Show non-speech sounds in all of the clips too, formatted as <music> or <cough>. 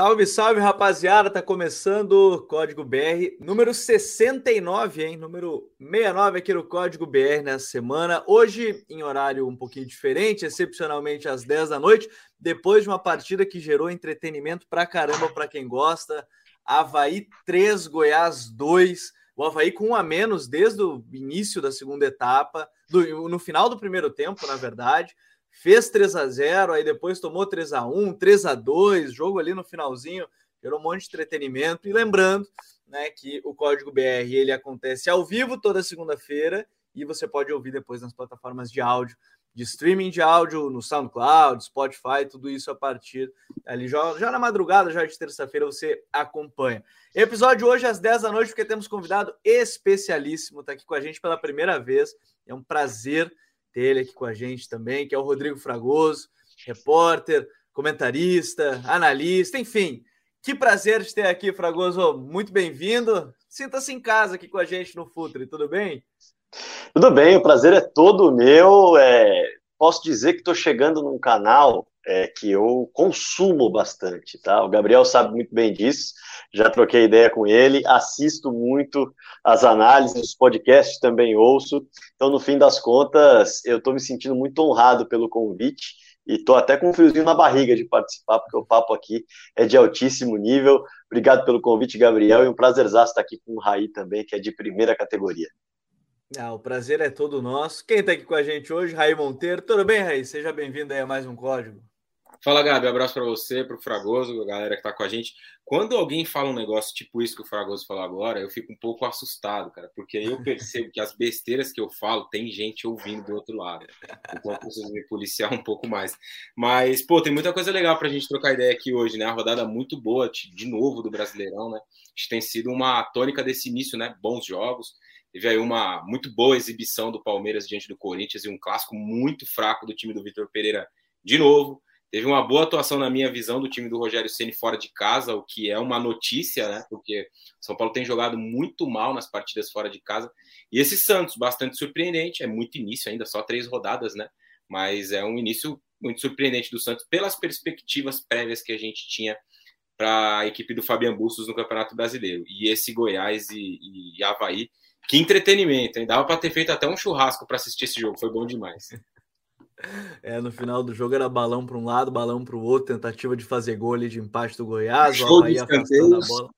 Salve, salve, rapaziada! Tá começando o Código BR número 69, hein? Número 69 aqui no Código BR nessa semana. Hoje, em horário um pouquinho diferente, excepcionalmente às 10 da noite, depois de uma partida que gerou entretenimento pra caramba para quem gosta. Havaí 3, Goiás 2. O Havaí com um a menos desde o início da segunda etapa, do, no final do primeiro tempo, na verdade fez 3 a 0 aí depois tomou 3 a 1 3 a 2 jogo ali no finalzinho, gerou um monte de entretenimento. E lembrando né, que o Código BR ele acontece ao vivo toda segunda-feira e você pode ouvir depois nas plataformas de áudio, de streaming de áudio, no SoundCloud, Spotify, tudo isso a partir ali já, já na madrugada, já de terça-feira, você acompanha. Episódio hoje às 10 da noite, porque temos convidado especialíssimo, está aqui com a gente pela primeira vez. É um prazer ter ele aqui com a gente também, que é o Rodrigo Fragoso, repórter, comentarista, analista, enfim. Que prazer te ter aqui, Fragoso. Muito bem-vindo. Sinta-se em casa aqui com a gente no Futre, tudo bem? Tudo bem, o prazer é todo meu. É... Posso dizer que estou chegando num canal é, que eu consumo bastante, tá? O Gabriel sabe muito bem disso já troquei ideia com ele, assisto muito as análises, os podcasts também ouço. Então, no fim das contas, eu estou me sentindo muito honrado pelo convite e estou até com um friozinho na barriga de participar, porque o papo aqui é de altíssimo nível. Obrigado pelo convite, Gabriel, e um prazer estar aqui com o Raí também, que é de primeira categoria. Ah, o prazer é todo nosso. Quem está aqui com a gente hoje, Raí Monteiro. Tudo bem, Raí? Seja bem-vindo aí a mais um Código. Fala, Gabi. Abraço para você, para o Fragoso, a galera que está com a gente. Quando alguém fala um negócio tipo isso que o Fragoso falou agora, eu fico um pouco assustado, cara, porque eu percebo que as besteiras que eu falo tem gente ouvindo do outro lado. Então eu preciso me policiar um pouco mais. Mas, pô, tem muita coisa legal para a gente trocar ideia aqui hoje, né? A rodada muito boa, de novo, do Brasileirão, né? Acho que tem sido uma tônica desse início, né? Bons jogos. Teve aí uma muito boa exibição do Palmeiras diante do Corinthians e um clássico muito fraco do time do Vitor Pereira de novo. Teve uma boa atuação, na minha visão, do time do Rogério Ceni fora de casa, o que é uma notícia, né? Porque São Paulo tem jogado muito mal nas partidas fora de casa. E esse Santos, bastante surpreendente, é muito início ainda, só três rodadas, né? Mas é um início muito surpreendente do Santos pelas perspectivas prévias que a gente tinha para a equipe do Fabian Bustos no Campeonato Brasileiro. E esse Goiás e, e Havaí, que entretenimento, hein? Dava para ter feito até um churrasco para assistir esse jogo, foi bom demais. É, no final do jogo era balão para um lado, balão para o outro, tentativa de fazer gol ali de empate do Goiás, show o Havaí afastando a bola.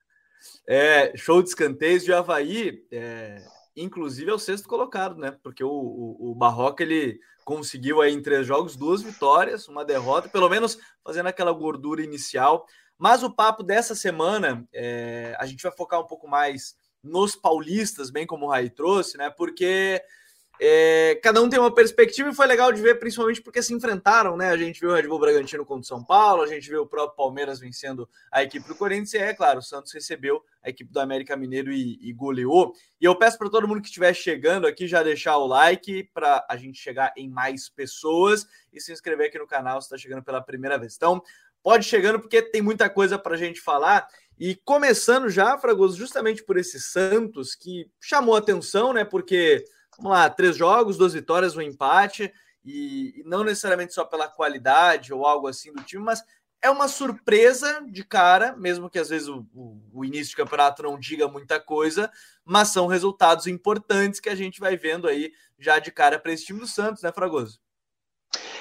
É, show de escanteios de Havaí, é, inclusive é o sexto colocado, né? Porque o, o, o Barroca ele conseguiu aí em três jogos duas vitórias, uma derrota, pelo menos fazendo aquela gordura inicial. Mas o papo dessa semana, é, a gente vai focar um pouco mais nos paulistas, bem como o Rai trouxe, né? Porque é, cada um tem uma perspectiva e foi legal de ver, principalmente porque se enfrentaram, né? A gente viu o Red Bull Bragantino contra o São Paulo, a gente viu o próprio Palmeiras vencendo a equipe do Corinthians, e é claro, o Santos recebeu a equipe do América Mineiro e, e goleou. E eu peço para todo mundo que estiver chegando aqui já deixar o like para a gente chegar em mais pessoas e se inscrever aqui no canal se está chegando pela primeira vez. Então, pode chegando porque tem muita coisa para a gente falar. E começando já, Fragoso, justamente por esse Santos que chamou atenção, né? Porque vamos lá, três jogos, duas vitórias, um empate, e, e, não necessariamente só pela qualidade ou algo assim do time, mas é uma surpresa de cara, mesmo que às vezes o, o, o início de campeonato não diga muita coisa, mas são resultados importantes que a gente vai vendo aí já de cara para esse time do Santos, né, Fragoso?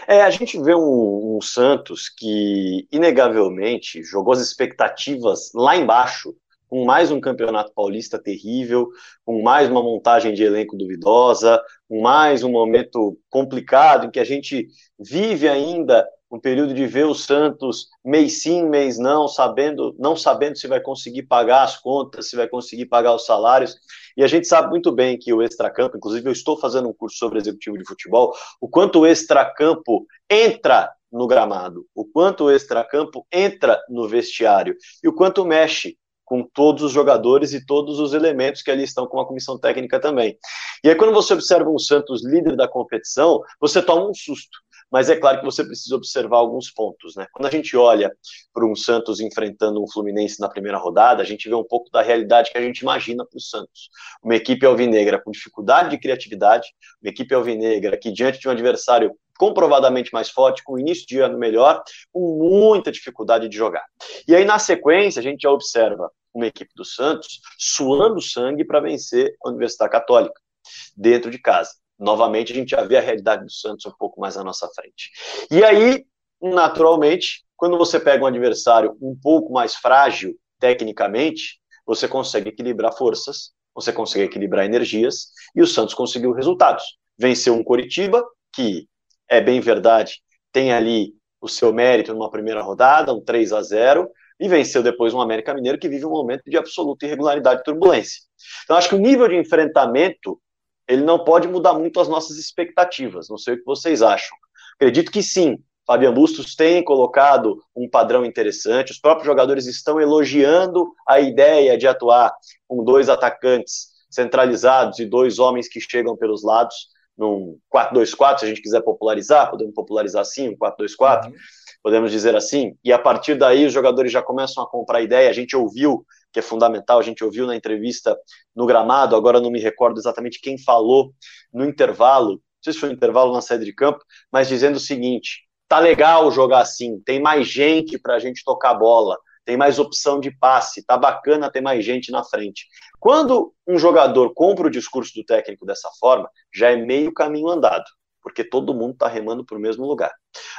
É, a gente vê um, um Santos que, inegavelmente, jogou as expectativas lá embaixo com mais um campeonato paulista terrível, com mais uma montagem de elenco duvidosa, com mais um momento complicado em que a gente vive ainda um período de ver o Santos mês sim, mês não, sabendo, não sabendo se vai conseguir pagar as contas, se vai conseguir pagar os salários. E a gente sabe muito bem que o extracampo, inclusive eu estou fazendo um curso sobre executivo de futebol, o quanto o extracampo entra no gramado, o quanto o extracampo entra no vestiário e o quanto mexe com todos os jogadores e todos os elementos que ali estão com a comissão técnica também. E aí, quando você observa um Santos líder da competição, você toma um susto. Mas é claro que você precisa observar alguns pontos, né? Quando a gente olha para um Santos enfrentando um Fluminense na primeira rodada, a gente vê um pouco da realidade que a gente imagina para o Santos. Uma equipe alvinegra com dificuldade de criatividade, uma equipe alvinegra que, diante de um adversário comprovadamente mais forte, com início de ano melhor, com muita dificuldade de jogar. E aí, na sequência, a gente já observa uma equipe do Santos suando sangue para vencer a Universidade Católica, dentro de casa. Novamente, a gente já vê a realidade do Santos um pouco mais à nossa frente. E aí, naturalmente, quando você pega um adversário um pouco mais frágil tecnicamente, você consegue equilibrar forças, você consegue equilibrar energias, e o Santos conseguiu resultados. Venceu um Coritiba, que é bem verdade, tem ali o seu mérito numa primeira rodada, um 3 a 0 e venceu depois um América Mineiro que vive um momento de absoluta irregularidade e turbulência. Então, acho que o nível de enfrentamento ele não pode mudar muito as nossas expectativas. Não sei o que vocês acham. Acredito que sim. Fabian Bustos tem colocado um padrão interessante. Os próprios jogadores estão elogiando a ideia de atuar com dois atacantes centralizados e dois homens que chegam pelos lados num 4-2-4, se a gente quiser popularizar, podemos popularizar assim, um 4-2-4, uhum. Podemos dizer assim, e a partir daí os jogadores já começam a comprar ideia, a gente ouviu, que é fundamental, a gente ouviu na entrevista no gramado, agora não me recordo exatamente quem falou no intervalo, não sei se foi no intervalo na saída de campo, mas dizendo o seguinte, tá legal jogar assim, tem mais gente para a gente tocar bola, tem mais opção de passe, tá bacana ter mais gente na frente. Quando um jogador compra o discurso do técnico dessa forma, já é meio caminho andado, porque todo mundo está remando para o mesmo lugar.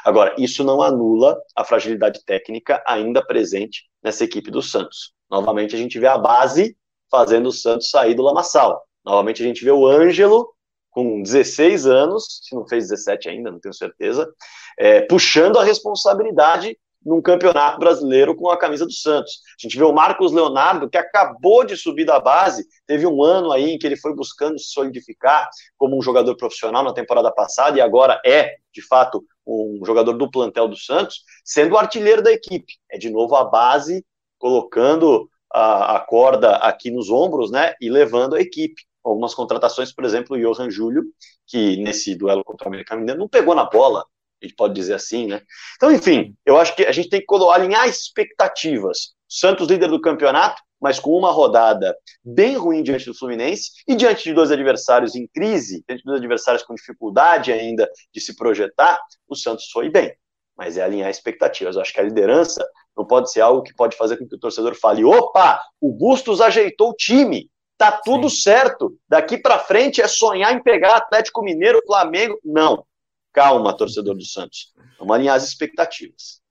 Agora, isso não anula a fragilidade técnica ainda presente nessa equipe do Santos. Novamente, a gente vê a base fazendo o Santos sair do lamaçal. Novamente, a gente vê o Ângelo, com 16 anos, se não fez 17 ainda, não tenho certeza, é, puxando a responsabilidade num campeonato brasileiro com a camisa do Santos. A gente vê o Marcos Leonardo, que acabou de subir da base, teve um ano aí em que ele foi buscando se solidificar como um jogador profissional na temporada passada e agora é, de fato, um jogador do plantel do Santos, sendo o artilheiro da equipe. É de novo a base colocando a, a corda aqui nos ombros, né, e levando a equipe. Algumas contratações, por exemplo, o Johan Júlio, que nesse duelo contra o América Mineiro não pegou na bola, a gente pode dizer assim, né? Então, enfim, eu acho que a gente tem que alinhar expectativas. Santos líder do campeonato, mas com uma rodada bem ruim diante do Fluminense e diante de dois adversários em crise, diante de dois adversários com dificuldade ainda de se projetar, o Santos foi bem. Mas é alinhar expectativas. Eu acho que a liderança não pode ser algo que pode fazer com que o torcedor fale: opa, o Bustos ajeitou o time, tá tudo Sim. certo. Daqui para frente é sonhar em pegar Atlético Mineiro, Flamengo. Não. Calma, torcedor do Santos. Vamos alinhar as expectativas.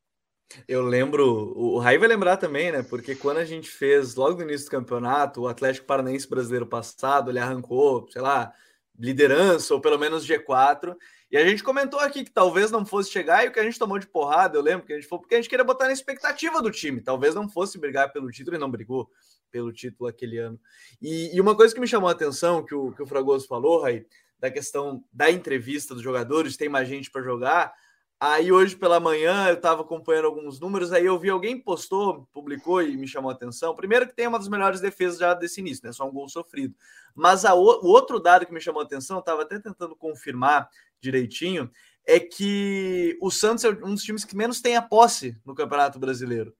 Eu lembro, o Raí vai lembrar também, né? Porque quando a gente fez, logo no início do campeonato, o Atlético Paranaense brasileiro passado, ele arrancou, sei lá, liderança, ou pelo menos G4. E a gente comentou aqui que talvez não fosse chegar, e o que a gente tomou de porrada, eu lembro que a gente foi porque a gente queria botar na expectativa do time. Talvez não fosse brigar pelo título, e não brigou pelo título aquele ano. E, e uma coisa que me chamou a atenção, que o, que o Fragoso falou, Raí, da questão da entrevista dos jogadores, tem mais gente para jogar. Aí hoje pela manhã eu estava acompanhando alguns números, aí eu vi alguém postou, publicou e me chamou a atenção. Primeiro que tem uma das melhores defesas já desse início, né? Só um gol sofrido. Mas a, o outro dado que me chamou a atenção, estava até tentando confirmar direitinho, é que o Santos é um dos times que menos tem a posse no Campeonato Brasileiro.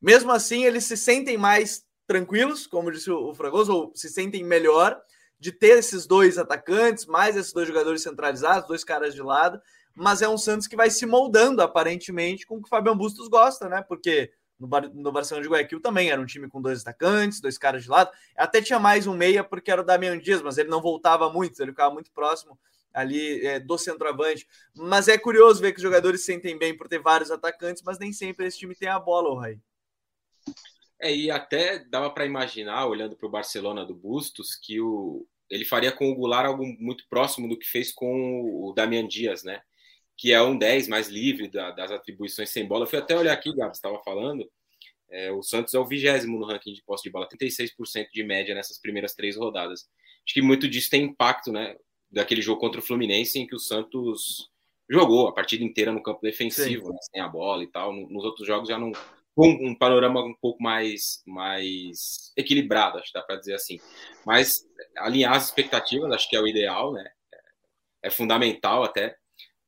Mesmo assim, eles se sentem mais tranquilos, como disse o Fragoso, ou se sentem melhor de ter esses dois atacantes, mais esses dois jogadores centralizados, dois caras de lado, mas é um Santos que vai se moldando aparentemente com o que o Fabian Bustos gosta, né? Porque no, Bar no Barcelona de Guayaquil também era um time com dois atacantes, dois caras de lado, até tinha mais um meia porque era o Damian Dias, mas ele não voltava muito, ele ficava muito próximo ali é, do centroavante. Mas é curioso ver que os jogadores se sentem bem por ter vários atacantes, mas nem sempre esse time tem a bola, o Rai. É, e até dava para imaginar, olhando para o Barcelona do Bustos, que o, ele faria com o Goulart algo muito próximo do que fez com o Damian Dias, né? Que é um 10 mais livre da, das atribuições sem bola. Eu fui até olhar aqui, Gabs, estava falando. É, o Santos é o vigésimo no ranking de posse de bola, 36% de média nessas primeiras três rodadas. Acho que muito disso tem impacto, né? Daquele jogo contra o Fluminense, em que o Santos jogou a partida inteira no campo defensivo, né, sem a bola e tal. Nos outros jogos já não, um, um panorama um pouco mais, mais equilibrado, acho que dá para dizer assim. Mas alinhar as expectativas, acho que é o ideal, né? É fundamental até,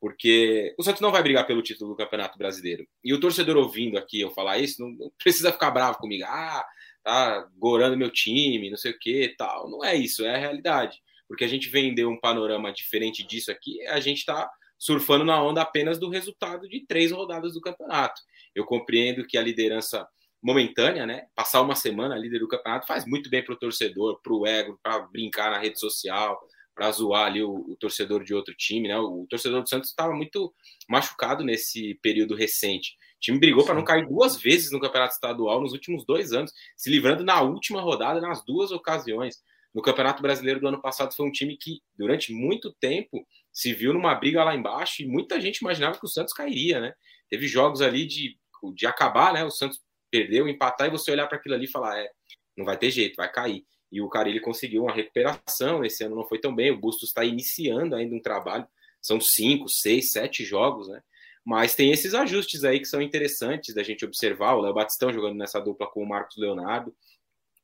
porque o Santos não vai brigar pelo título do Campeonato Brasileiro. E o torcedor ouvindo aqui eu falar isso, não, precisa ficar bravo comigo. Ah, tá gorando meu time, não sei o que, tal. Não é isso, é a realidade. Porque a gente vendeu um panorama diferente disso aqui, a gente tá surfando na onda apenas do resultado de três rodadas do campeonato. Eu compreendo que a liderança momentânea, né? Passar uma semana líder do campeonato faz muito bem para o torcedor, para o ego, para brincar na rede social, para zoar ali o, o, torcedor de outro time, né? O, o torcedor do Santos estava muito machucado nesse período recente. O time brigou para não cair duas vezes no campeonato estadual nos últimos dois anos, se livrando na última rodada nas duas ocasiões. No Campeonato Brasileiro do ano passado foi um time que, durante muito tempo, se viu numa briga lá embaixo e muita gente imaginava que o Santos cairia, né? Teve jogos ali de, de acabar, né? O Santos perdeu, empatar e você olhar para aquilo ali e falar: é, não vai ter jeito, vai cair. E o Carilli conseguiu uma recuperação. Esse ano não foi tão bem. O Bustos está iniciando ainda um trabalho. São cinco, seis, sete jogos, né? Mas tem esses ajustes aí que são interessantes da gente observar. O Léo Batistão jogando nessa dupla com o Marcos Leonardo.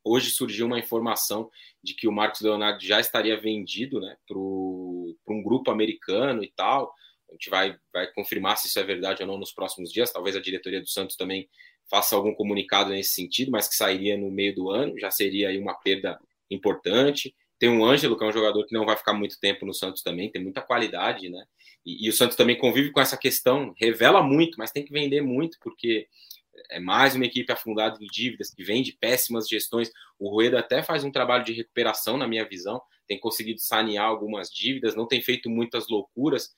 Hoje surgiu uma informação de que o Marcos Leonardo já estaria vendido né, para um grupo americano e tal. A gente vai, vai confirmar se isso é verdade ou não nos próximos dias. Talvez a diretoria do Santos também faça algum comunicado nesse sentido, mas que sairia no meio do ano, já seria aí uma perda importante. Tem o Ângelo, que é um jogador que não vai ficar muito tempo no Santos também, tem muita qualidade, né? E, e, o Santos também convive com essa questão, revela muito, mas tem que vender muito, porque é mais uma equipe afundada em dívidas, que vem de péssimas gestões. O Rueda até faz um trabalho de recuperação, na minha visão, tem conseguido sanear algumas dívidas, não tem feito muitas loucuras,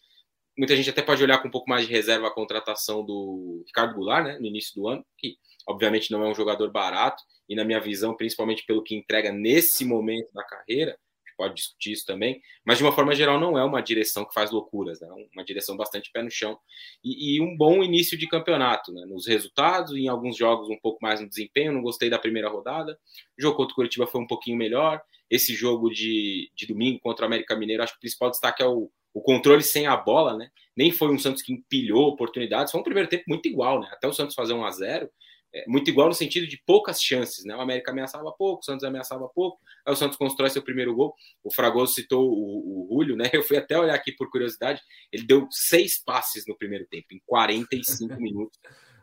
muita gente até pode olhar com um pouco mais de reserva a contratação do Ricardo Goulart, né, no início do ano, que obviamente não é um jogador barato, e na minha visão, principalmente pelo que entrega nesse momento da carreira, pode discutir isso também, mas de uma forma geral não é uma direção que faz loucuras, né? uma direção bastante pé no chão e, e um bom início de campeonato, né? nos resultados, em alguns jogos um pouco mais no desempenho, não gostei da primeira rodada, o jogo contra o Curitiba foi um pouquinho melhor, esse jogo de, de domingo contra o América Mineiro, acho que o principal destaque é o, o controle sem a bola, né? Nem foi um Santos que empilhou oportunidades, foi um primeiro tempo muito igual, né? Até o Santos fazer 1 a 0 é, muito igual no sentido de poucas chances, né? O América ameaçava pouco, o Santos ameaçava pouco, aí o Santos constrói seu primeiro gol. O Fragoso citou o, o Julio, né? <laughs> Eu fui até olhar aqui por curiosidade, ele deu seis passes no primeiro tempo, em 45 <laughs> minutos.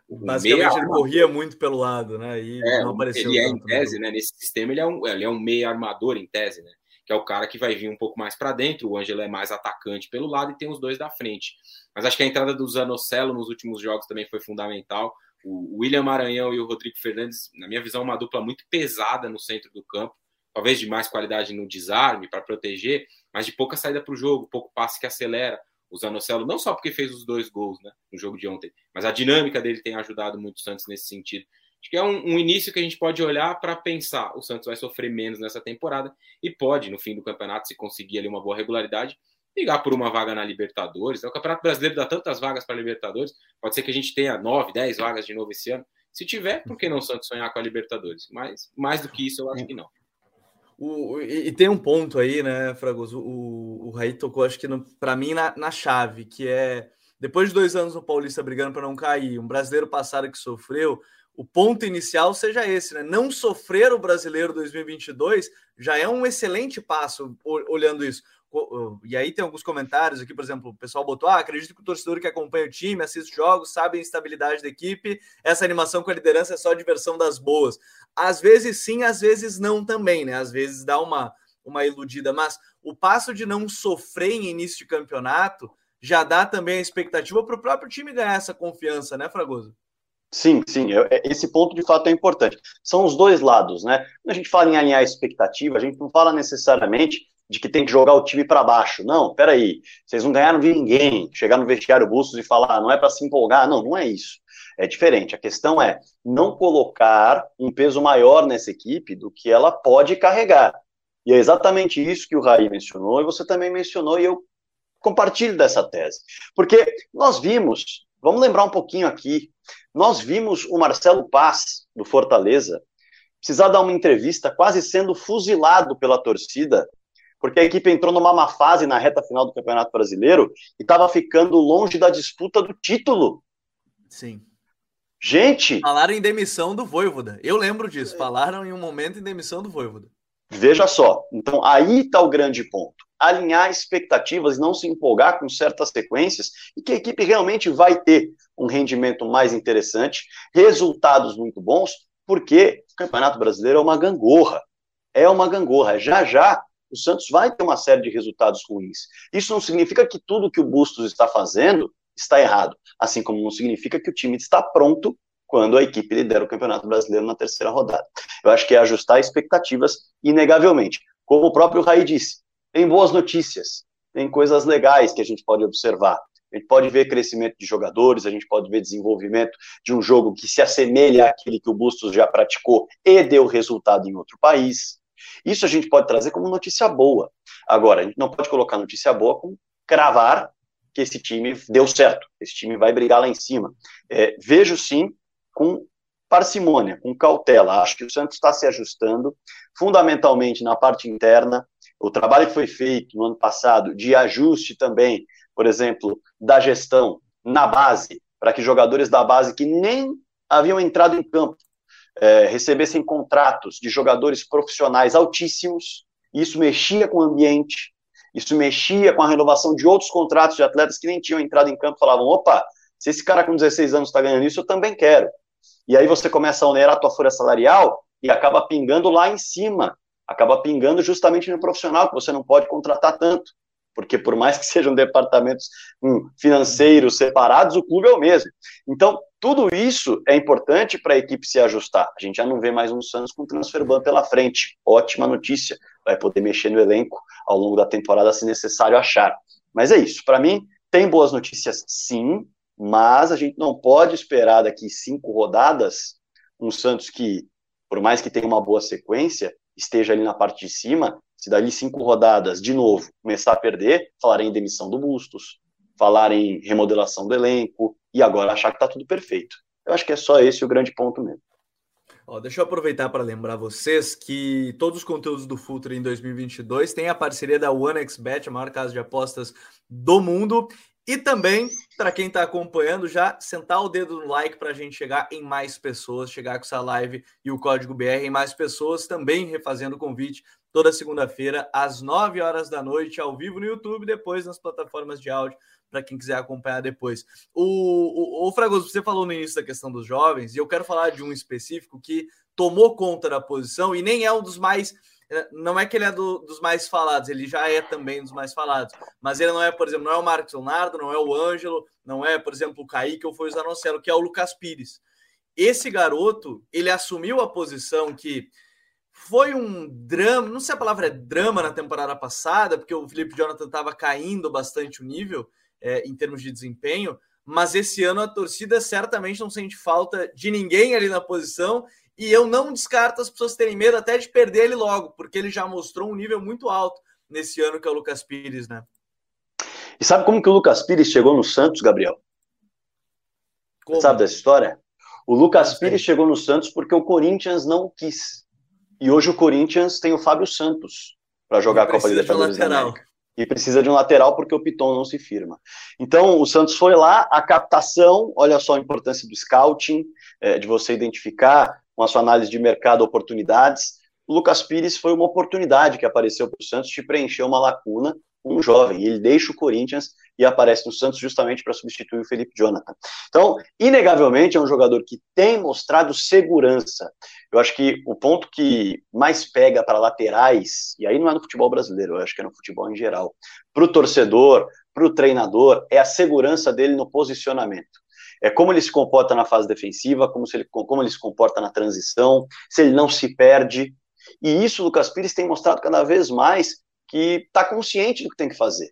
Basicamente ele corria muito pelo lado, né? E é, não apareceu. Ele é em tese, né? Nesse sistema ele é um, ele é um meio armador em tese, né? Que é o cara que vai vir um pouco mais para dentro. O Ângelo é mais atacante pelo lado e tem os dois da frente. Mas acho que a entrada do Zanocelo nos últimos jogos também foi fundamental. O William Maranhão e o Rodrigo Fernandes, na minha visão, uma dupla muito pesada no centro do campo. Talvez de mais qualidade no desarme para proteger, mas de pouca saída para o jogo, pouco passe que acelera. O Zanocelo, não só porque fez os dois gols né, no jogo de ontem, mas a dinâmica dele tem ajudado muito o Santos nesse sentido. Acho que é um, um início que a gente pode olhar para pensar: o Santos vai sofrer menos nessa temporada e pode, no fim do campeonato, se conseguir ali uma boa regularidade, ligar por uma vaga na Libertadores. O Campeonato Brasileiro dá tantas vagas para Libertadores, pode ser que a gente tenha nove, dez vagas de novo esse ano. Se tiver, por que não o Santos sonhar com a Libertadores? Mas mais do que isso, eu acho que não. O, e, tem um ponto aí, né, Fragoso? O, o Raí tocou, acho que para mim, na, na chave, que é depois de dois anos no Paulista brigando para não cair, um brasileiro passado que sofreu, o ponto inicial seja esse, né? Não sofrer o brasileiro 2022 já é um excelente passo olhando isso. E aí tem alguns comentários aqui, por exemplo, o pessoal botou: ah, acredito que o torcedor que acompanha o time, assiste jogos, sabe a instabilidade da equipe, essa animação com a liderança é só diversão das boas. Às vezes sim, às vezes não também, né? Às vezes dá uma, uma iludida, mas o passo de não sofrer em início de campeonato já dá também a expectativa para o próprio time ganhar essa confiança, né, Fragoso? Sim, sim, é, esse ponto de fato é importante. São os dois lados, né? Quando a gente fala em alinhar expectativa, a gente não fala necessariamente de que tem que jogar o time para baixo. Não, peraí, vocês não ganharam de ninguém. Chegar no vestiário Bustos e falar, ah, não é para se empolgar. Não, não é isso. É diferente. A questão é não colocar um peso maior nessa equipe do que ela pode carregar. E é exatamente isso que o Raí mencionou, e você também mencionou, e eu compartilho dessa tese. Porque nós vimos, vamos lembrar um pouquinho aqui, nós vimos o Marcelo Paz, do Fortaleza, precisar dar uma entrevista quase sendo fuzilado pela torcida, porque a equipe entrou numa má fase na reta final do Campeonato Brasileiro e estava ficando longe da disputa do título. Sim. Gente. Falaram em demissão do Voivoda. Eu lembro disso. Falaram em um momento em demissão do Voivoda. Veja só. Então, aí está o grande ponto. Alinhar expectativas não se empolgar com certas sequências e que a equipe realmente vai ter um rendimento mais interessante, resultados muito bons, porque o Campeonato Brasileiro é uma gangorra. É uma gangorra. Já já, o Santos vai ter uma série de resultados ruins. Isso não significa que tudo que o Bustos está fazendo está errado, assim como não significa que o time está pronto quando a equipe lidera o Campeonato Brasileiro na terceira rodada. Eu acho que é ajustar expectativas, inegavelmente. Como o próprio Raí disse, tem boas notícias, tem coisas legais que a gente pode observar. A gente pode ver crescimento de jogadores, a gente pode ver desenvolvimento de um jogo que se assemelha àquele que o Bustos já praticou e deu resultado em outro país. Isso a gente pode trazer como notícia boa. Agora, a gente não pode colocar notícia boa com cravar que esse time deu certo, esse time vai brigar lá em cima. É, vejo sim com parcimônia, com cautela. Acho que o Santos está se ajustando, fundamentalmente na parte interna. O trabalho que foi feito no ano passado de ajuste também, por exemplo, da gestão na base, para que jogadores da base que nem haviam entrado em campo é, recebessem contratos de jogadores profissionais altíssimos, isso mexia com o ambiente, isso mexia com a renovação de outros contratos de atletas que nem tinham entrado em campo, falavam, opa, se esse cara com 16 anos está ganhando isso, eu também quero. E aí você começa a onerar a tua folha salarial e acaba pingando lá em cima, acaba pingando justamente no profissional, que você não pode contratar tanto, porque por mais que <laughs> sejam departamentos hum, financeiros separados, o clube é o mesmo. Então, tudo isso é importante para a equipe se ajustar. A gente já não vê mais um Santos com transfer ban pela frente. Ótima notícia. Vai poder mexer no elenco ao longo da temporada se necessário achar. Mas é isso. Para mim, tem boas notícias sim, mas a gente não pode esperar daqui cinco rodadas um Santos que, por mais que tenha uma boa sequência, esteja ali na parte de cima. Se dali cinco rodadas, de novo, começar a perder, falar em demissão do Bustos, falar em remodelação do elenco e agora achar que está tudo perfeito. Eu acho que é só esse o grande ponto mesmo. Ó, deixa eu aproveitar para lembrar vocês que todos os conteúdos do Futre em 2022 têm a parceria da OneXBet, a maior casa de apostas do mundo. E também, para quem está acompanhando, já sentar o dedo no like para a gente chegar em mais pessoas, chegar com essa live e o código BR em mais pessoas, também refazendo o convite toda segunda-feira, às 9 horas da noite, ao vivo no YouTube, depois nas plataformas de áudio, para quem quiser acompanhar depois. O, o, o Fragoso, você falou no início da questão dos jovens, e eu quero falar de um específico que tomou conta da posição e nem é um dos mais não é que ele é do, dos mais falados, ele já é também dos mais falados, mas ele não é, por exemplo, não é o Marcos Leonardo, não é o Ângelo, não é, por exemplo, o Kaique ou foi o Zanocelo, que é o Lucas Pires. Esse garoto, ele assumiu a posição que foi um drama, não sei a palavra é drama na temporada passada, porque o Felipe Jonathan estava caindo bastante o nível é, em termos de desempenho, mas esse ano a torcida certamente não sente falta de ninguém ali na posição e eu não descarto as pessoas terem medo até de perder ele logo, porque ele já mostrou um nível muito alto nesse ano que é o Lucas Pires, né? E sabe como que o Lucas Pires chegou no Santos, Gabriel? Como? Sabe dessa história? O Lucas Pires chegou no Santos porque o Corinthians não quis. E hoje o Corinthians tem o Fábio Santos para jogar a Copa Libertadores da América. E precisa de um lateral porque o Piton não se firma. Então, o Santos foi lá, a captação, olha só a importância do scouting, é, de você identificar com a sua análise de mercado, oportunidades. O Lucas Pires foi uma oportunidade que apareceu para o Santos de preencher uma lacuna um jovem. Ele deixa o Corinthians e aparece no Santos justamente para substituir o Felipe Jonathan. Então, inegavelmente, é um jogador que tem mostrado segurança. Eu acho que o ponto que mais pega para laterais, e aí não é no futebol brasileiro, eu acho que é no futebol em geral, para o torcedor, para o treinador, é a segurança dele no posicionamento é como ele se comporta na fase defensiva, como, ele, como ele se comporta na transição, se ele não se perde. E isso o Lucas Pires tem mostrado cada vez mais que está consciente do que tem que fazer,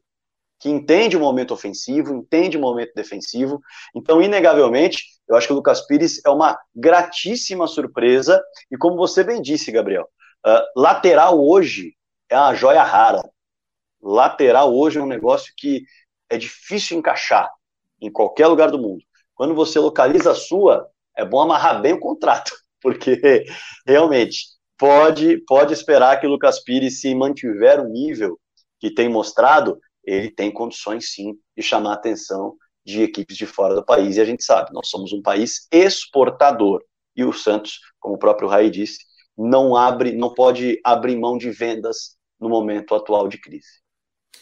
que entende o momento ofensivo, entende o momento defensivo. Então, inegavelmente, eu acho que o Lucas Pires é uma gratíssima surpresa. E como você bem disse, Gabriel, uh, lateral hoje é uma joia rara. Lateral hoje é um negócio que é difícil encaixar em qualquer lugar do mundo quando você localiza a sua, é bom amarrar bem o contrato, <laughs> porque realmente pode, pode esperar que o Lucas Pires, se mantiver o nível que tem mostrado, ele tem condições sim de chamar a atenção de equipes de fora do país. E a gente sabe, nós somos um país exportador. E o Santos, como o próprio Raí disse, não abre, não pode abrir mão de vendas no momento atual de crise.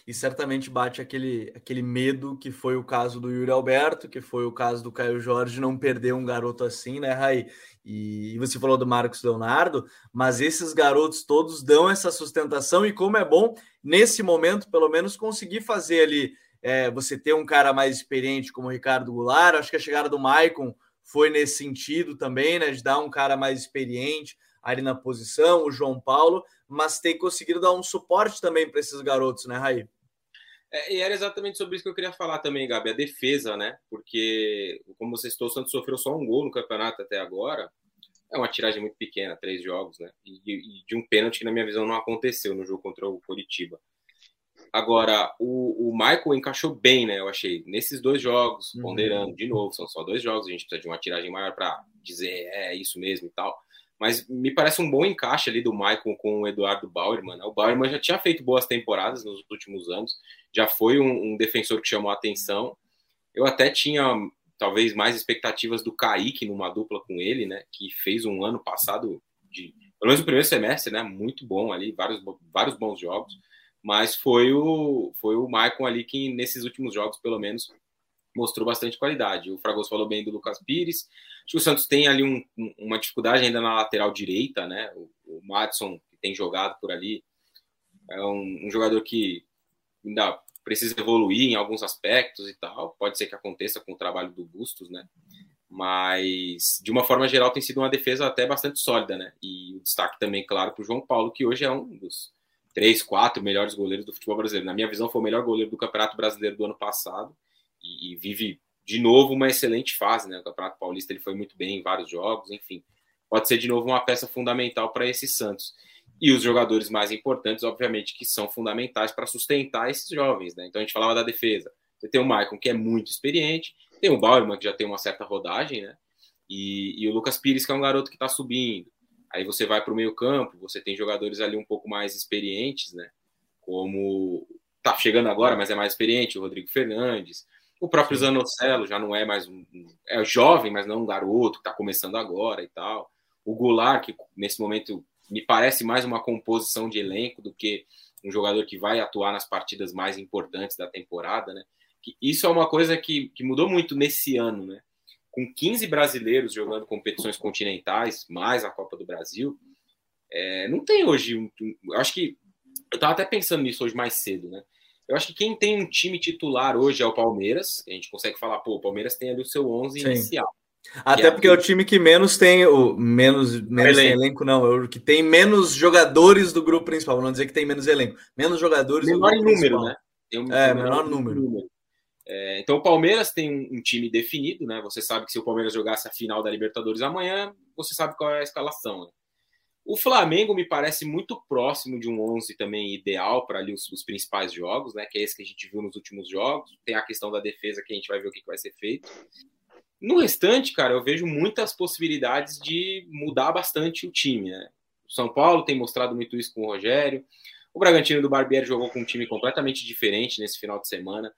E certamente bate aquele, aquele medo que foi o caso do Yuri Alberto, que foi o caso do Caio Jorge, não perder um garoto assim, né, Raí? E, e você falou do Marcos Leonardo, mas esses garotos todos dão essa sustentação e como é bom, nesse momento, pelo menos, conseguir fazer ali, é, você ter um cara mais experiente como o Ricardo Goulart, acho que a chegada do Maicon foi nesse sentido também, né, de dar um cara mais experiente ali na posição, o João Paulo, mas tem conseguido dar um suporte também para esses garotos, né, Raí? É, e era exatamente sobre isso que eu queria falar também, Gabi, a defesa, né? Porque, como você citou, o Santos sofreu só um gol no campeonato até agora. É uma tiragem muito pequena, três jogos, né? E, e de um pênalti que, na minha visão, não aconteceu no jogo contra o Coritiba. Agora, o, o Michael encaixou bem, né? Eu achei. Nesses dois jogos, uhum. ponderando, de novo, são só dois jogos, a gente precisa de uma tiragem maior para dizer é isso mesmo e tal. Mas me parece um bom encaixe ali do Michael com o Eduardo Bauerman. Né? O Bauerman já tinha feito boas temporadas nos últimos anos, já foi um, um defensor que chamou a atenção. Eu até tinha talvez mais expectativas do Kaique numa dupla com ele, né? Que fez um ano passado de pelo menos o primeiro semestre, né? Muito bom ali, vários, vários bons jogos. Mas foi o foi o Maicon ali que nesses últimos jogos, pelo menos, mostrou bastante qualidade. O Fragoso falou bem do Lucas Pires. Acho que o Santos tem ali um, uma dificuldade ainda na lateral direita, né? O, o Madison, que tem jogado por ali, é um, um, jogador que ainda precisa evoluir em alguns aspectos e tal. Pode ser que aconteça com o trabalho do Bustos, né? Mas, de uma forma geral, tem sido uma defesa até bastante sólida, né? E o destaque também, claro, para o João Paulo, que hoje é um dos três, quatro melhores goleiros do futebol brasileiro. Na minha visão, foi o melhor goleiro do Campeonato Brasileiro do ano passado e, e, vive de novo uma excelente fase, né? O Campeonato Paulista ele foi muito bem em vários jogos, enfim, pode ser de novo uma peça fundamental para esse Santos. E os jogadores mais importantes, obviamente, que são fundamentais para sustentar esses jovens, né? Então a gente falava da defesa. Você tem o Maicon, que é muito experiente, tem o Bauerman, que já tem uma certa rodagem, né? E, e o Lucas Pires, que é um garoto que está subindo. Aí você vai para o meio-campo, você tem jogadores ali um pouco mais experientes, né? Como tá chegando agora, mas é mais experiente, o Rodrigo Fernandes. O próprio Zanocelo já não é mais um. É jovem, mas não um garoto que está começando agora e tal. O Goulart, que nesse momento me parece mais uma composição de elenco do que um jogador que vai atuar nas partidas mais importantes da temporada, né? Que isso é uma coisa que, que mudou muito nesse ano, né? Com 15 brasileiros jogando competições continentais, mais a Copa do Brasil, é, não tem hoje. Um, um, acho que eu estava até pensando nisso hoje mais cedo, né? Eu acho que quem tem um time titular hoje é o Palmeiras. A gente consegue falar, pô, o Palmeiras tem ali o seu 11 Sim. inicial. Até porque é o time que menos tem o menos, menos elenco. elenco, não, é o que tem menos jogadores do grupo principal. Não dizer que tem menos elenco, menos jogadores. Menor número, principal. né? Um, é, menor, número. número. É, então o Palmeiras tem um, um, time definido, né? Você sabe que se o Palmeiras jogasse a final da Libertadores amanhã, você sabe qual é a escalação. Né? O Flamengo me parece muito próximo de um 11 também ideal para ali os, os, principais jogos, né? Que é esse que a gente viu nos últimos jogos. Tem a questão da defesa que a gente vai ver o que, que vai ser feito. No restante, cara, eu vejo muitas possibilidades de mudar bastante o time, né? O São Paulo tem mostrado muito isso com o Rogério. O Bragantino do Barbieri jogou com um time completamente diferente nesse final de semana.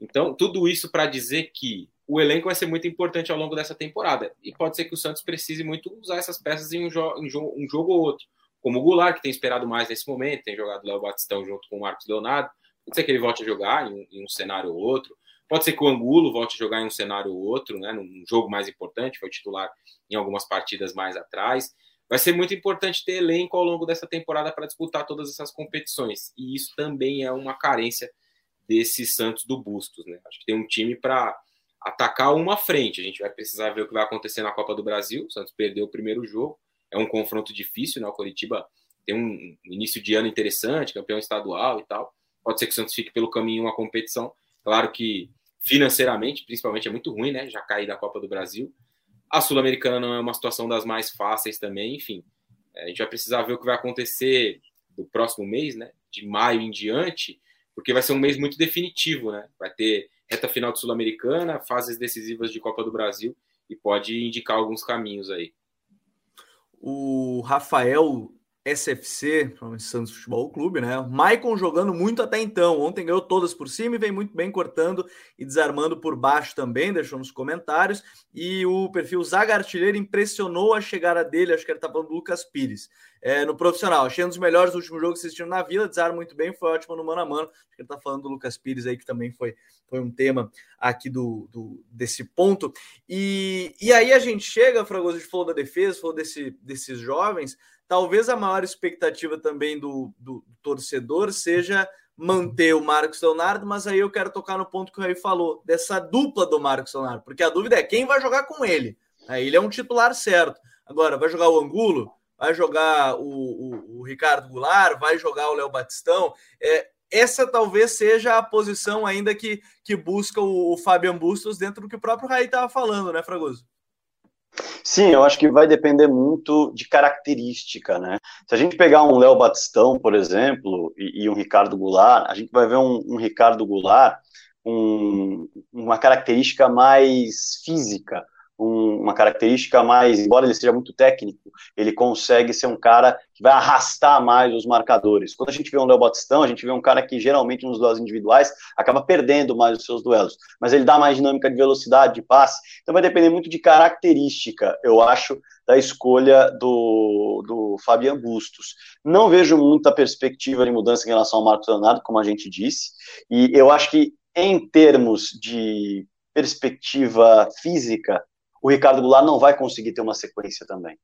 Então, tudo isso para dizer que o elenco vai ser muito importante ao longo dessa temporada. E pode ser que o Santos precise muito usar essas peças em um, jo em jo um jogo ou outro. Como o Goulart, que tem esperado mais nesse momento, tem jogado Léo Batistão junto com o Marcos Leonardo. Pode ser que ele volte a jogar em um, em um, cenário ou outro. Pode ser que o Angulo volte a jogar em um cenário ou outro, né, num jogo mais importante, foi titular em algumas partidas mais atrás. Vai ser muito importante ter elenco ao longo dessa temporada para disputar todas essas competições. E isso também é uma carência desse Santos do Bustos. Né? Acho que tem um time para atacar uma frente. A gente vai precisar ver o que vai acontecer na Copa do Brasil. O Santos perdeu o primeiro jogo. É um confronto difícil, né? O Coritiba tem um início de ano interessante, campeão estadual e tal. Pode ser que o Santos fique pelo caminho uma competição. Claro que financeiramente, principalmente, é muito ruim, né? Já cair da Copa do Brasil. A Sul-Americana não é uma situação das mais fáceis também, enfim. A gente vai precisar ver o que vai acontecer do próximo mês, né? De maio em diante, porque vai ser um mês muito definitivo, né? Vai ter reta final de Sul-Americana, fases decisivas de Copa do Brasil e pode indicar alguns caminhos aí. O Rafael SFC, Santos Futebol Clube, né? Maicon jogando muito até então. Ontem ganhou todas por cima e vem muito bem cortando e desarmando por baixo também, deixou nos comentários. E o perfil Zaga Artilheiro impressionou a chegada dele, acho que ele tá falando do Lucas Pires, é, no profissional. Achei um dos melhores do último jogo que assistiram na Vila, desarma muito bem, foi ótimo no mano a mano. Acho que ele tá falando do Lucas Pires aí, que também foi, foi um tema aqui do, do desse ponto. E, e aí a gente chega, Fragoso, a gente falou da defesa, falou desse, desses jovens Talvez a maior expectativa também do, do, torcedor seja manter o Marcos Leonardo, mas aí eu quero tocar no ponto que o Rei falou, dessa dupla do Marcos Leonardo, porque a dúvida é quem vai jogar com ele. Ele é um titular certo. Agora, vai jogar o Angulo? Vai jogar o, o, o Ricardo Goulart? Vai jogar o Léo Batistão? É, essa talvez seja a posição ainda que, que busca o, o Fabian Bustos dentro do que o próprio Raí estava falando, né, Fragoso? Sim, eu acho que vai depender muito de característica, né? Se a gente pegar um Léo Batistão, por exemplo, e, e, um Ricardo Goulart, a gente vai ver um, um Ricardo Goulart com um, uma característica mais física, um, uma característica mais, embora ele seja muito técnico, ele consegue ser um cara que vai arrastar mais os marcadores. Quando a gente vê um Léo Batistão, a gente vê um cara que geralmente nos duelos individuais acaba perdendo mais os seus duelos, mas ele dá mais dinâmica de velocidade, de passe, então vai depender muito de característica, eu acho, da escolha do, do Fabian Bustos. Não vejo muita perspectiva de mudança em relação ao Marcos Leonardo, como a gente disse, e eu acho que em termos de perspectiva física, o Ricardo Goulart não vai conseguir ter uma sequência também.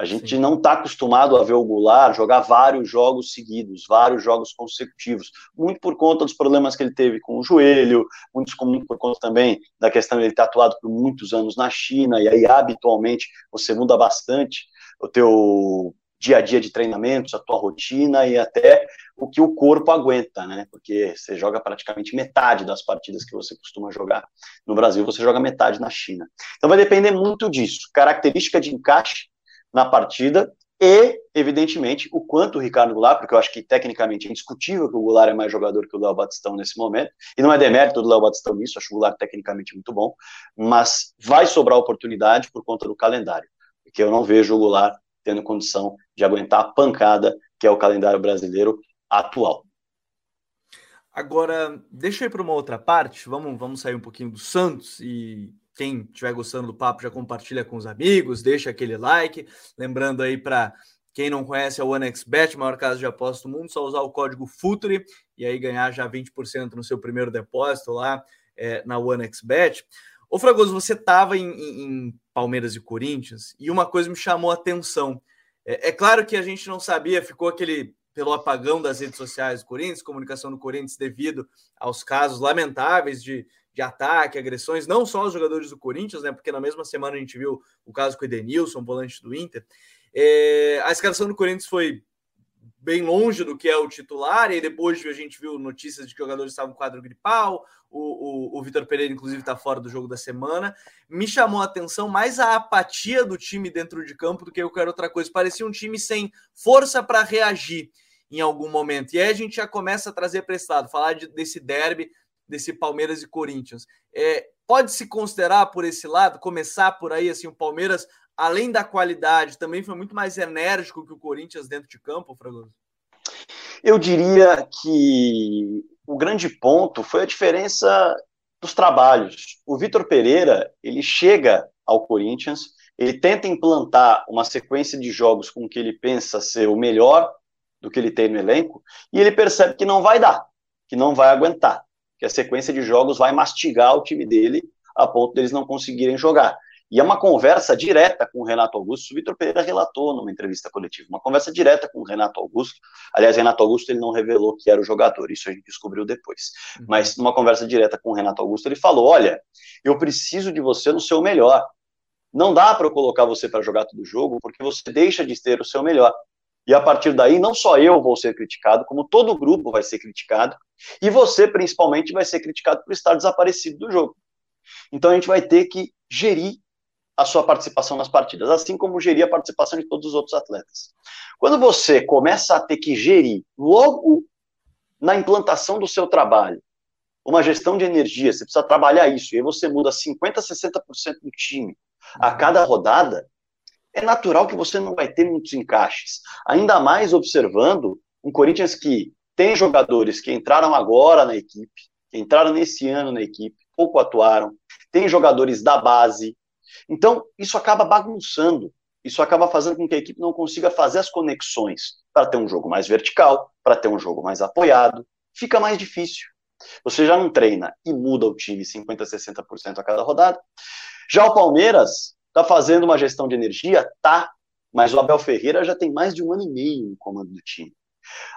A gente Sim. não está acostumado a ver o Goulart jogar vários jogos seguidos, vários jogos consecutivos, muito por conta dos problemas que ele teve com o joelho, muito por conta também da questão de ele ter atuado por muitos anos na China, e aí habitualmente você muda bastante o teu dia a dia de treinamentos, a tua rotina e até o que o corpo aguenta, né? Porque você joga praticamente metade das partidas que você costuma jogar no Brasil, você joga metade na China. Então vai depender muito disso, característica de encaixe na partida e, evidentemente, o quanto o Ricardo Goulart, porque eu acho que tecnicamente é indiscutível que o Goulart é mais jogador que o Léo Batistão nesse momento, e não é demérito do Léo Batistão nisso, acho o Goulart tecnicamente muito bom, mas vai sobrar oportunidade por conta do calendário, porque eu não vejo o Goulart tendo condição de aguentar a pancada que é o calendário brasileiro atual. Agora, deixa eu ir para uma outra parte. Vamos, vamos sair um pouquinho do Santos e quem estiver gostando do papo já compartilha com os amigos, deixa aquele like. Lembrando aí para quem não conhece é o OneXBet, maior casa de aposta do mundo, só usar o código FUTURE e aí ganhar já 20% no seu primeiro depósito lá é, na OneXBet. Ô Fragoso, você estava em, em, Palmeiras e Corinthians e uma coisa me chamou a atenção. É, é, claro que a gente não sabia, ficou aquele pelo apagão das redes sociais do Corinthians, comunicação do Corinthians devido aos casos lamentáveis de, de ataque, agressões, não só os jogadores do Corinthians, né? Porque na mesma semana a gente viu o caso com o Edenilson, volante do Inter. É, a escalação do Corinthians foi bem longe do que é o titular, e depois a gente viu notícias de que jogadores estavam com quadro gripal, o, o, o Vitor Pereira, inclusive, está fora do jogo da semana. Me chamou a atenção mais a apatia do time dentro de campo do que qualquer outra coisa. Parecia um time sem força para reagir em algum momento. E aí a gente já começa a trazer lado, falar de, desse derby, desse Palmeiras e Corinthians. É, pode se considerar por esse lado, começar por aí, assim, o Palmeiras além da qualidade, também foi muito mais enérgico que o Corinthians dentro de campo, Fragoso? Eu diria que o grande ponto foi a diferença dos trabalhos. O Vitor Pereira, ele chega ao Corinthians, ele tenta implantar uma sequência de jogos com que ele pensa ser o melhor do que ele tem no elenco, e ele percebe que não vai dar, que não vai aguentar, que a sequência de jogos vai mastigar o time dele a ponto deles não conseguirem jogar. E é uma conversa direta com o Renato Augusto. O Vitor Pereira relatou numa entrevista coletiva, uma conversa direta com o Renato Augusto. Aliás, Renato Augusto ele não revelou que era o jogador, isso a gente descobriu depois. Uhum. Mas numa conversa direta com o Renato Augusto, ele falou: Olha, eu preciso de você no seu melhor. Não dá para eu colocar você para jogar todo o jogo, porque você deixa de ter o seu melhor. E a partir daí, não só eu vou ser criticado, como todo o grupo vai ser criticado, e você, principalmente, vai ser criticado por estar desaparecido do jogo. Então a gente vai ter que gerir a sua participação nas partidas, assim como gerir a participação de todos os outros atletas. Quando você começa a ter que gerir logo na implantação do seu trabalho, uma gestão de energia, você precisa trabalhar isso, e aí você muda 50%, 60% do time a cada rodada, é natural que você não vai ter muitos encaixes. Ainda mais observando um Corinthians que tem jogadores que entraram agora na equipe, que entraram nesse ano na equipe, pouco atuaram, tem jogadores da base. Então, isso acaba bagunçando. Isso acaba fazendo com que a equipe não consiga fazer as conexões para ter um jogo mais vertical, para ter um jogo mais apoiado. Fica mais difícil. Você já não treina e muda o time 50%, 60% a cada rodada. Já o Palmeiras está fazendo uma gestão de energia? Tá. Mas o Abel Ferreira já tem mais de um ano e meio no comando do time.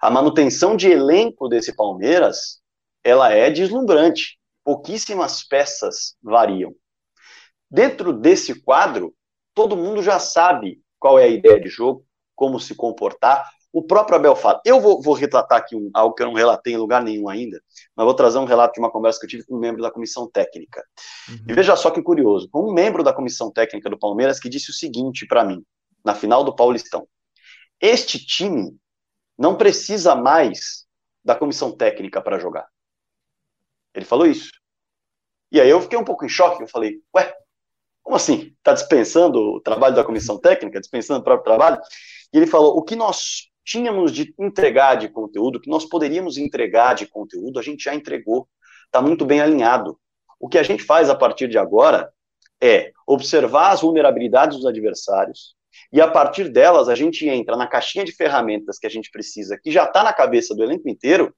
A manutenção de elenco desse Palmeiras, ela é deslumbrante. Pouquíssimas peças variam. Dentro desse quadro, todo mundo já sabe qual é a ideia de jogo, como se comportar. O próprio Abel fala. Eu vou, vou retratar aqui um, algo que eu não relatei em lugar nenhum ainda, mas vou trazer um relato de uma conversa que eu tive com um membro da comissão técnica. Uhum. E veja só que curioso, um membro da comissão técnica do Palmeiras que disse o seguinte para mim, na final do Paulistão: Este time não precisa mais da comissão técnica para jogar. Ele falou isso. E aí eu fiquei um pouco em choque, eu falei, ué, como assim? Está dispensando o trabalho da comissão técnica, dispensando o próprio trabalho? E ele falou, o que nós tínhamos de entregar de conteúdo, o que nós poderíamos entregar de conteúdo, a gente já entregou, está muito bem alinhado. O que a gente faz a partir de agora é observar as vulnerabilidades dos adversários, e a partir delas a gente entra na caixinha de ferramentas que a gente precisa, que já está na cabeça do elenco inteiro,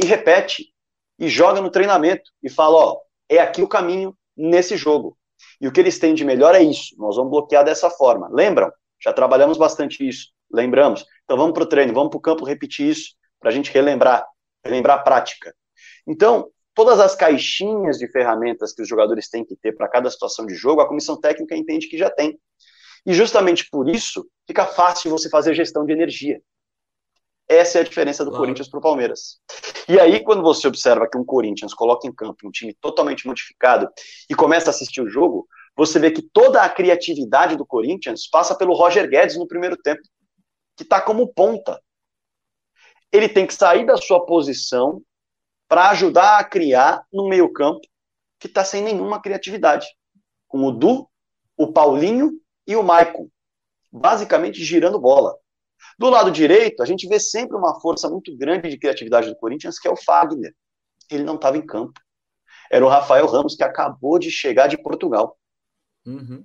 e repete, e joga no treinamento, e fala, ó, é aqui o caminho nesse jogo. E o que eles têm de melhor é isso, nós vamos bloquear dessa forma. Lembram? Já trabalhamos bastante isso, lembramos. Então vamos para o treino, vamos para o campo repetir isso, para a gente relembrar, relembrar a prática. Então, todas as caixinhas de ferramentas que os jogadores têm que ter para cada situação de jogo, a comissão técnica entende que já tem. E justamente por isso fica fácil você fazer gestão de energia. Essa é a diferença do claro. Corinthians para o Palmeiras. E aí, quando você observa que um Corinthians coloca em campo um time totalmente modificado e começa a assistir o jogo, você vê que toda a criatividade do Corinthians passa pelo Roger Guedes no primeiro tempo, que está como ponta. Ele tem que sair da sua posição para ajudar a criar no meio-campo que está sem nenhuma criatividade. Com o Du, o Paulinho e o Maicon, basicamente girando bola. Do lado direito, a gente vê sempre uma força muito grande de criatividade do Corinthians, que é o Fagner. Ele não estava em campo. Era o Rafael Ramos, que acabou de chegar de Portugal. Uhum.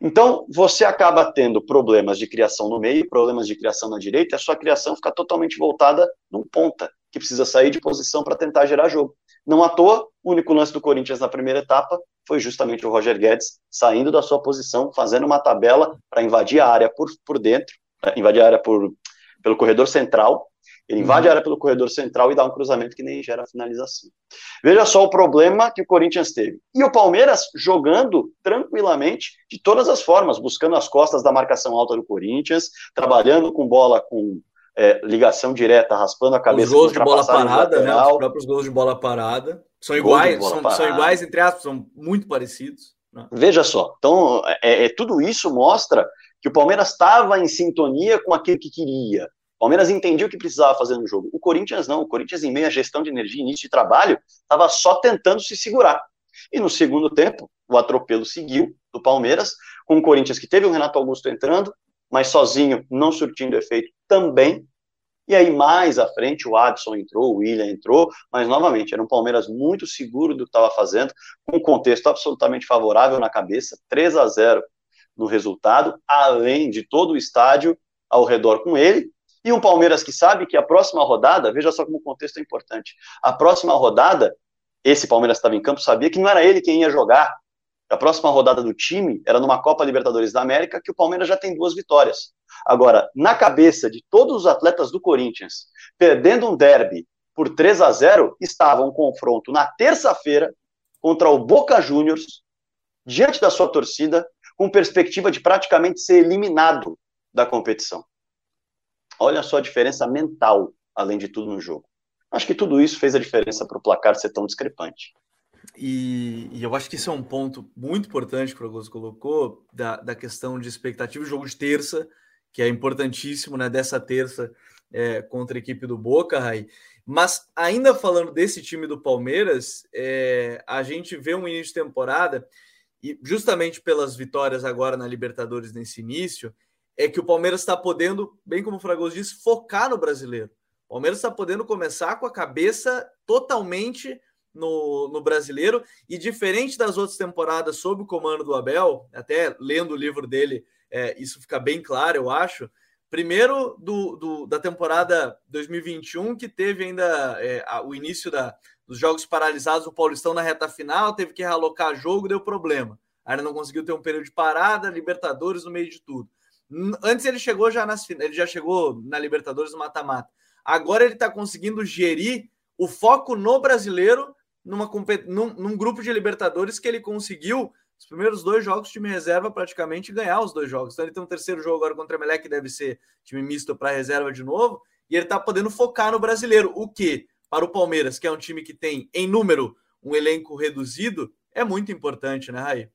Então, você acaba tendo problemas de criação no meio, problemas de criação na direita, e a sua criação fica totalmente voltada num ponta, que precisa sair de posição para tentar gerar jogo. Não à toa, o único lance do Corinthians na primeira etapa foi justamente o Roger Guedes saindo da sua posição, fazendo uma tabela para invadir a área por, por dentro, invadir a área por, pelo corredor central. Ele invade a uhum. área pelo corredor central e dá um cruzamento que nem gera finalização. Veja só o problema que o Corinthians teve. E o Palmeiras jogando tranquilamente, de todas as formas, buscando as costas da marcação alta do Corinthians, trabalhando com bola com é, ligação direta, raspando a cabeça. Os gols de bola parada, né? Os próprios gols de bola parada. São iguais, são, são, iguais, entre aspas, são muito parecidos. Né? Veja só, então é, é, tudo isso mostra que o Palmeiras estava em sintonia com aquilo que queria. O Palmeiras entendia o que precisava fazer no jogo. O Corinthians não. O Corinthians, em meio à gestão de energia, início de trabalho, estava só tentando se segurar. E no segundo tempo, o atropelo seguiu do Palmeiras, com o Corinthians que teve o Renato Augusto entrando, mas sozinho não surtindo efeito também. E aí, mais à frente, o Adson entrou, o William entrou, mas novamente, era um Palmeiras muito seguro do que estava fazendo, com um contexto absolutamente favorável na cabeça, 3 a 0 no resultado, além de todo o estádio ao redor com ele, e um Palmeiras que sabe que a próxima rodada, veja só como o contexto é importante, a próxima rodada, esse Palmeiras estava em campo, sabia que não era ele quem ia jogar. A próxima rodada do time era numa Copa Libertadores da América, que o Palmeiras já tem duas vitórias. Agora, na cabeça de todos os atletas do Corinthians, perdendo um derby por 3 a 0, estava um confronto na terça-feira contra o Boca Juniors, diante da sua torcida, com perspectiva de praticamente ser eliminado da competição. Olha só a diferença mental, além de tudo, no jogo. Acho que tudo isso fez a diferença para o placar ser tão discrepante. E, e, eu acho que isso é um ponto muito importante que o Augusto colocou, da, da questão de expectativa, jogo de terça, que é importantíssimo, né? Dessa terça é, contra a equipe do Boca, Rai. Mas ainda falando desse time do Palmeiras, é, a gente vê um início de temporada e justamente pelas vitórias agora na Libertadores nesse início, é que o Palmeiras está podendo, bem como o Fragoso disse, focar no brasileiro. O Palmeiras está podendo começar com a cabeça totalmente no, no brasileiro e diferente das outras temporadas sob o comando do Abel, até lendo o livro dele, é, isso fica bem claro, eu acho. Primeiro do, do da temporada 2021, que teve ainda é, a, o início da, dos jogos paralisados, o Paulistão na reta final, teve que realocar jogo, deu problema. Aí não conseguiu ter um período de parada, Libertadores no meio de tudo. Antes ele chegou já nas ele já chegou na Libertadores no mata-mata. Agora ele está conseguindo gerir o foco no brasileiro numa, num, num, grupo de Libertadores que ele conseguiu os primeiros dois jogos time reserva praticamente ganhar os dois jogos. Então ele tem um terceiro jogo agora contra o Emelec, que deve ser time misto para reserva de novo, e ele está podendo focar no brasileiro, o que para o Palmeiras, que é um time que tem em número um elenco reduzido, é muito importante, né, Raí?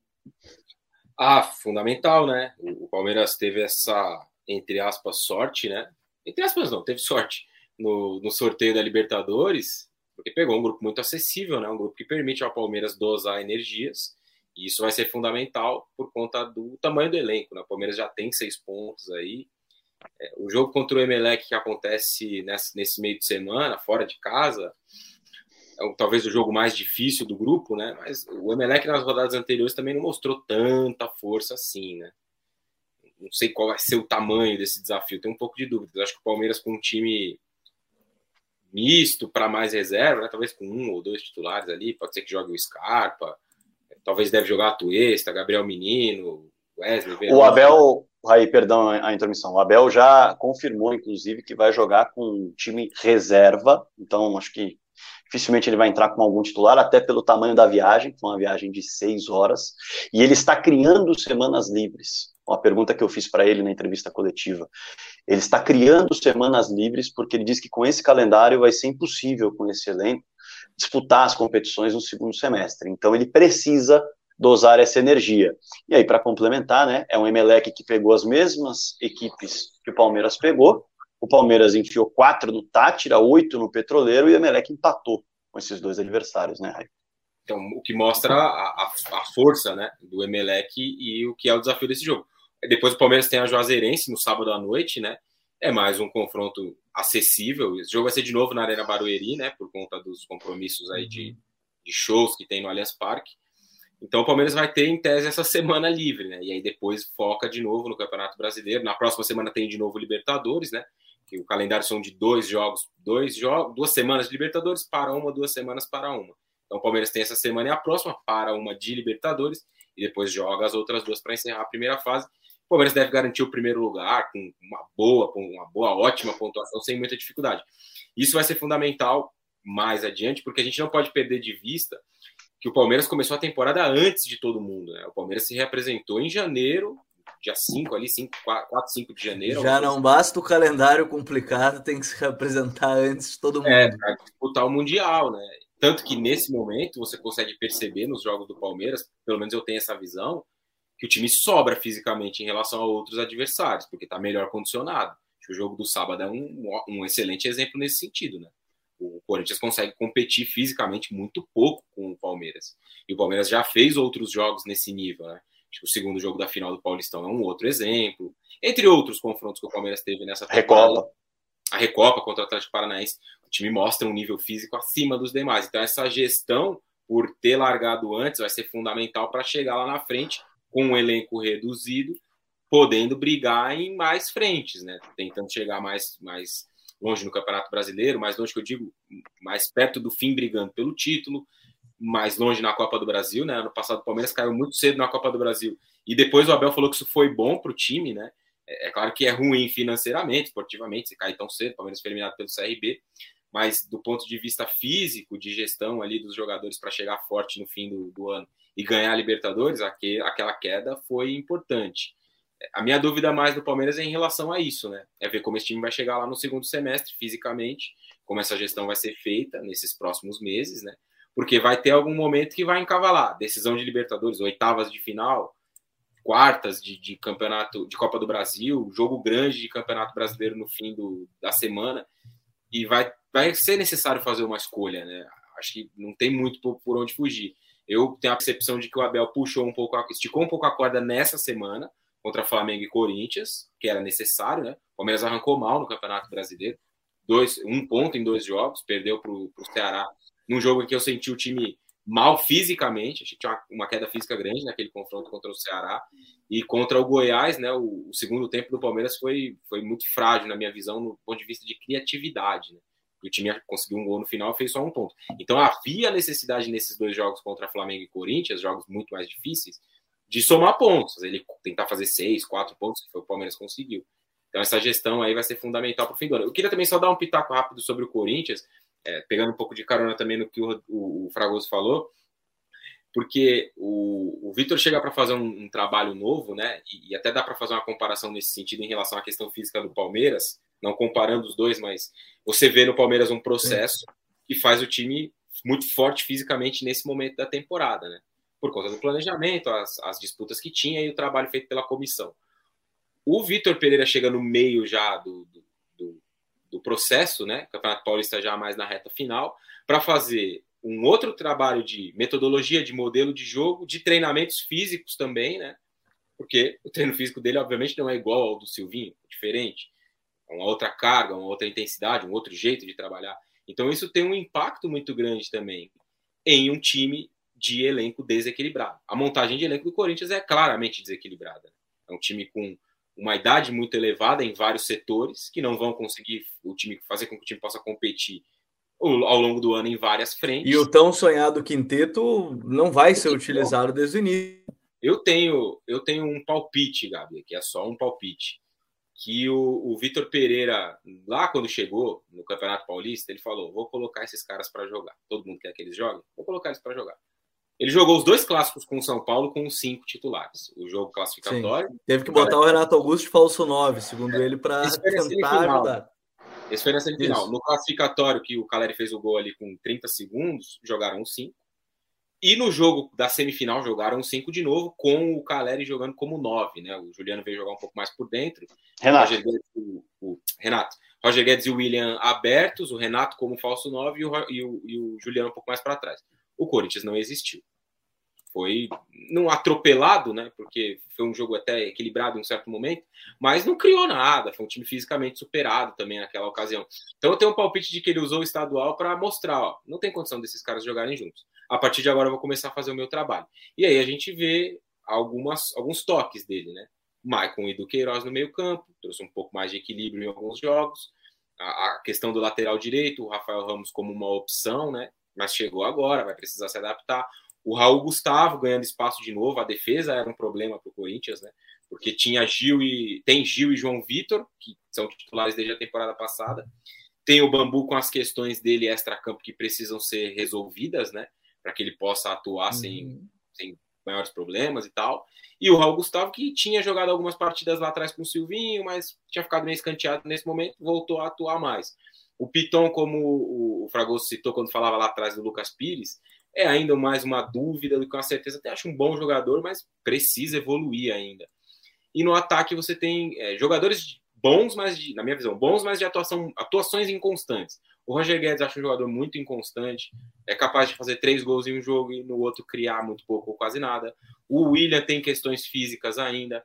Ah, fundamental, né? O Palmeiras teve essa, entre aspas, sorte, né? Entre aspas, não, teve sorte no, no sorteio da Libertadores, porque pegou um grupo muito acessível, né? Um grupo que permite ao Palmeiras dosar energias. E isso vai ser fundamental por conta do tamanho do elenco. Né? O Palmeiras já tem seis pontos aí. O jogo contra o Emelec que acontece nesse, nesse meio de semana, fora de casa, é talvez o jogo mais difícil do grupo, né? Mas o Emelec nas rodadas anteriores também não mostrou tanta força assim, né? Não sei qual vai ser o tamanho desse desafio, tenho um pouco de dúvida. Acho que o Palmeiras com um time misto para mais reserva, né? talvez com um ou dois titulares ali, pode ser que jogue o Scarpa, talvez deve jogar a Tuesta, Gabriel Menino, Wesley. Verão. O Abel, aí, perdão a intermissão, o Abel já confirmou, inclusive, que vai jogar com um time reserva, então acho que dificilmente ele vai entrar com algum titular, até pelo tamanho da viagem, que é uma viagem de seis horas, e ele está criando semanas livres. Uma pergunta que eu fiz para ele na entrevista coletiva. Ele está criando semanas livres porque ele diz que com esse calendário vai ser impossível com esse elenco disputar as competições no segundo semestre. Então ele precisa dosar essa energia. E aí, para complementar, né, é um Emelec que pegou as mesmas equipes que o Palmeiras pegou. O Palmeiras enfiou quatro no Tátira, oito no Petroleiro e o Emelec empatou com esses dois adversários, né, Raio? Então, o que mostra a, a, a, força né, do Emelec e o que é o desafio desse jogo. Depois o Palmeiras tem a Juazeirense no sábado à noite, né? É mais um confronto acessível. Esse jogo vai ser de novo na Arena Barueri, né? Por conta dos compromissos aí de, de shows que tem no Allianz Parque. Então o Palmeiras vai ter, em tese, essa semana livre, né? E aí depois foca de novo no Campeonato Brasileiro. Na próxima semana tem de novo Libertadores, né? Que o calendário são de dois jogos, dois jogos, duas semanas de Libertadores para uma, duas semanas para uma. Então o Palmeiras tem essa semana e a próxima para uma de Libertadores e depois joga as outras duas para encerrar a primeira fase. O Palmeiras deve garantir o primeiro lugar com uma boa, com uma boa, ótima pontuação, sem muita dificuldade. Isso vai ser fundamental mais adiante, porque a gente não pode perder de vista que o Palmeiras começou a temporada antes de todo mundo. Né? O Palmeiras se representou em janeiro, dia 5 ali, 5, 4, 5 de janeiro. Já não basta o calendário complicado, tem que se representar antes de todo é, mundo. É, para disputar o Mundial, né? Tanto que nesse momento você consegue perceber nos jogos do Palmeiras, pelo menos eu tenho essa visão, que o time sobra fisicamente em relação a outros adversários, porque está melhor condicionado. o jogo do sábado é um, um excelente exemplo nesse sentido, né? O Corinthians consegue competir fisicamente muito pouco com o Palmeiras. E o Palmeiras já fez outros jogos nesse nível, né? O segundo jogo da final do Paulistão é um outro exemplo. Entre outros confrontos que o Palmeiras teve nessa temporada. Recopa. A Recopa contra o Atlético Paranaense. O time mostra um nível físico acima dos demais. Então, essa gestão, por ter largado antes, vai ser fundamental para chegar lá na frente com um elenco reduzido, podendo brigar em mais frentes, né? Tentando chegar mais, mais longe no Campeonato Brasileiro, mais longe que eu digo, mais perto do fim brigando pelo título, mais longe na Copa do Brasil, né? Ano passado o Palmeiras caiu muito cedo na Copa do Brasil e depois o Abel falou que isso foi bom para o time, né? É, é claro que é ruim financeiramente, esportivamente, se cair tão cedo, o Palmeiras foi eliminado pelo CRB, mas do ponto de vista físico, de gestão ali dos jogadores para chegar forte no fim do, do ano e ganhar a Libertadores, aquela queda foi importante. A minha dúvida mais do Palmeiras é em relação a isso, né? É ver como esse time vai chegar lá no segundo semestre, fisicamente, como essa gestão vai ser feita nesses próximos meses, né? Porque vai ter algum momento que vai encavalar. Decisão de Libertadores, oitavas de final, quartas de, de campeonato de Copa do Brasil, jogo grande de campeonato brasileiro no fim do, da semana. E vai, vai ser necessário fazer uma escolha, né? Acho que não tem muito por, por onde fugir. Eu tenho a percepção de que o Abel puxou um pouco, esticou um pouco a corda nessa semana contra Flamengo e Corinthians, que era necessário, né? O Palmeiras arrancou mal no Campeonato Brasileiro, dois, um ponto em dois jogos, perdeu para o Ceará num jogo em que eu senti o time mal fisicamente, a gente tinha uma, queda física grande naquele confronto contra o Ceará e contra o Goiás, né? O, o, segundo tempo do Palmeiras foi, foi muito frágil na minha visão, no ponto de vista de criatividade. Né? O time conseguiu um gol no final fez só um ponto. Então havia necessidade nesses dois jogos contra Flamengo e Corinthians, jogos muito mais difíceis, de somar pontos. Ele tentar fazer seis, quatro pontos, que foi o Palmeiras conseguiu. Então essa gestão aí vai ser fundamental para o fim do ano. Eu queria também só dar um pitaco rápido sobre o Corinthians, é, pegando um pouco de carona também no que o, o, o Fragoso falou, porque o, o Vitor chega para fazer um, um, trabalho novo, né? E, e até dá para fazer uma comparação nesse sentido em relação à questão física do Palmeiras, não comparando os dois, mas você vê no Palmeiras um processo que faz o time muito forte fisicamente nesse momento da temporada, né? Por conta do planejamento, as, as disputas que tinha e o trabalho feito pela comissão. O Vitor Pereira chega no meio já do, do, do, do processo, né? O Campeonato Paulista já mais na reta final, para fazer um outro trabalho de metodologia, de modelo de jogo, de treinamentos físicos também, né? Porque o treino físico dele, obviamente, não é igual ao do Silvinho, é diferente uma outra carga, uma outra intensidade, um outro jeito de trabalhar. Então isso tem um impacto muito grande também em um time de elenco desequilibrado. A montagem de elenco do Corinthians é claramente desequilibrada. É um time com uma idade muito elevada em vários setores que não vão conseguir o time fazer com que o time possa competir ao longo do ano em várias frentes. E o tão sonhado quinteto não vai ser utilizado desde o início. Eu tenho, eu tenho um palpite, Gabi, que é só um palpite que o, o Vitor Pereira, lá quando chegou no Campeonato Paulista, ele falou: vou colocar esses caras para jogar. Todo mundo quer que eles joguem? Vou colocar eles para jogar. Ele jogou os dois clássicos com o São Paulo com os cinco titulares. O jogo classificatório. Sim. Teve que botar o Renato Augusto de falso 9, segundo ele, para tentar ajudar. Esse foi na semifinal. No classificatório, que o Caleri fez o gol ali com 30 segundos, jogaram cinco. E no jogo da semifinal jogaram cinco de novo, com o Caleri jogando como nove, né? O Juliano veio jogar um pouco mais por dentro. Renato. Roger Guedes, o, o, Renato. Roger Guedes e o William abertos, o Renato como falso nove e o, e o, e o Juliano um pouco mais para trás. O Corinthians não existiu. Foi não atropelado, né? Porque foi um jogo até equilibrado em um certo momento, mas não criou nada. Foi um time fisicamente superado também naquela ocasião. Então eu tenho um palpite de que ele usou o estadual para mostrar, ó, não tem condição desses caras jogarem juntos a partir de agora eu vou começar a fazer o meu trabalho. E aí a gente vê algumas, alguns toques dele, né? Maicon e Duqueiroz no meio campo, trouxe um pouco mais de equilíbrio em alguns jogos. A, a, questão do lateral direito, o Rafael Ramos como uma opção, né? Mas chegou agora, vai precisar se adaptar. O Raul Gustavo ganhando espaço de novo, a defesa era um problema para o Corinthians, né? Porque tinha Gil e tem Gil e João Vitor, que são titulares desde a temporada passada. Tem o Bambu com as questões dele extra-campo que precisam ser resolvidas, né? para que ele possa atuar uhum. sem, sem maiores problemas e tal. E o Raul Gustavo, que tinha jogado algumas partidas lá atrás com o Silvinho, mas tinha ficado meio escanteado nesse momento, voltou a atuar mais. O Piton, como o Fragoso citou quando falava lá atrás do Lucas Pires, é ainda mais uma dúvida do que uma certeza. Até acho um bom jogador, mas precisa evoluir ainda. E no ataque você tem é, jogadores bons, mas de, na minha visão, bons, mas de atuação, atuações inconstantes. O Roger Guedes acho um jogador muito inconstante, é capaz de fazer três gols em um jogo e no outro criar muito pouco ou quase nada. O William tem questões físicas ainda,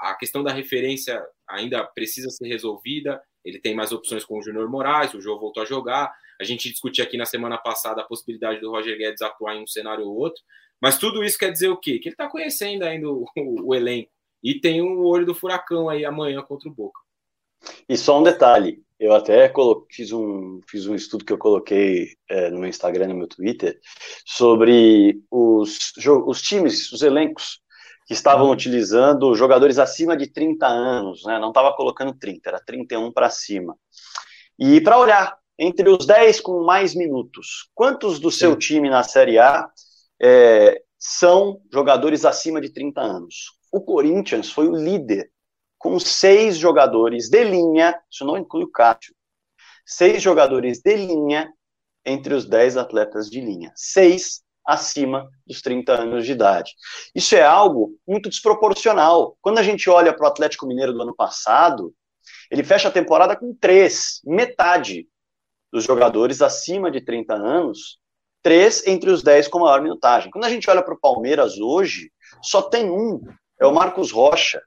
a questão da referência ainda precisa ser resolvida. Ele tem mais opções com o Júnior Moraes, o João voltou a jogar. A gente discutiu aqui na semana passada a possibilidade do Roger Guedes atuar em um cenário ou outro. Mas tudo isso quer dizer o quê? Que ele está conhecendo ainda o, o, elenco. E tem o olho do furacão aí amanhã contra o Boca. E só um detalhe: eu até fiz, um, fiz um estudo que eu coloquei é, no meu Instagram, no meu Twitter, sobre os, os times, os elencos que estavam utilizando jogadores acima de 30 anos, né? não estava colocando 30, era 31 para cima. E para olhar, entre os 10 com mais minutos, quantos do seu time na Série A é, são jogadores acima de 30 anos? O Corinthians foi o líder com seis jogadores de linha, isso não inclui o Cátio, seis jogadores de linha entre os dez atletas de linha, seis acima dos 30 anos de idade. Isso é algo muito desproporcional. Quando a gente olha para o Atlético Mineiro do ano passado, ele fecha a temporada com três, metade dos jogadores acima de 30 anos três entre os dez com maior minutagem. Quando a gente olha para o Palmeiras hoje, só tem um, é o Marcos Rocha.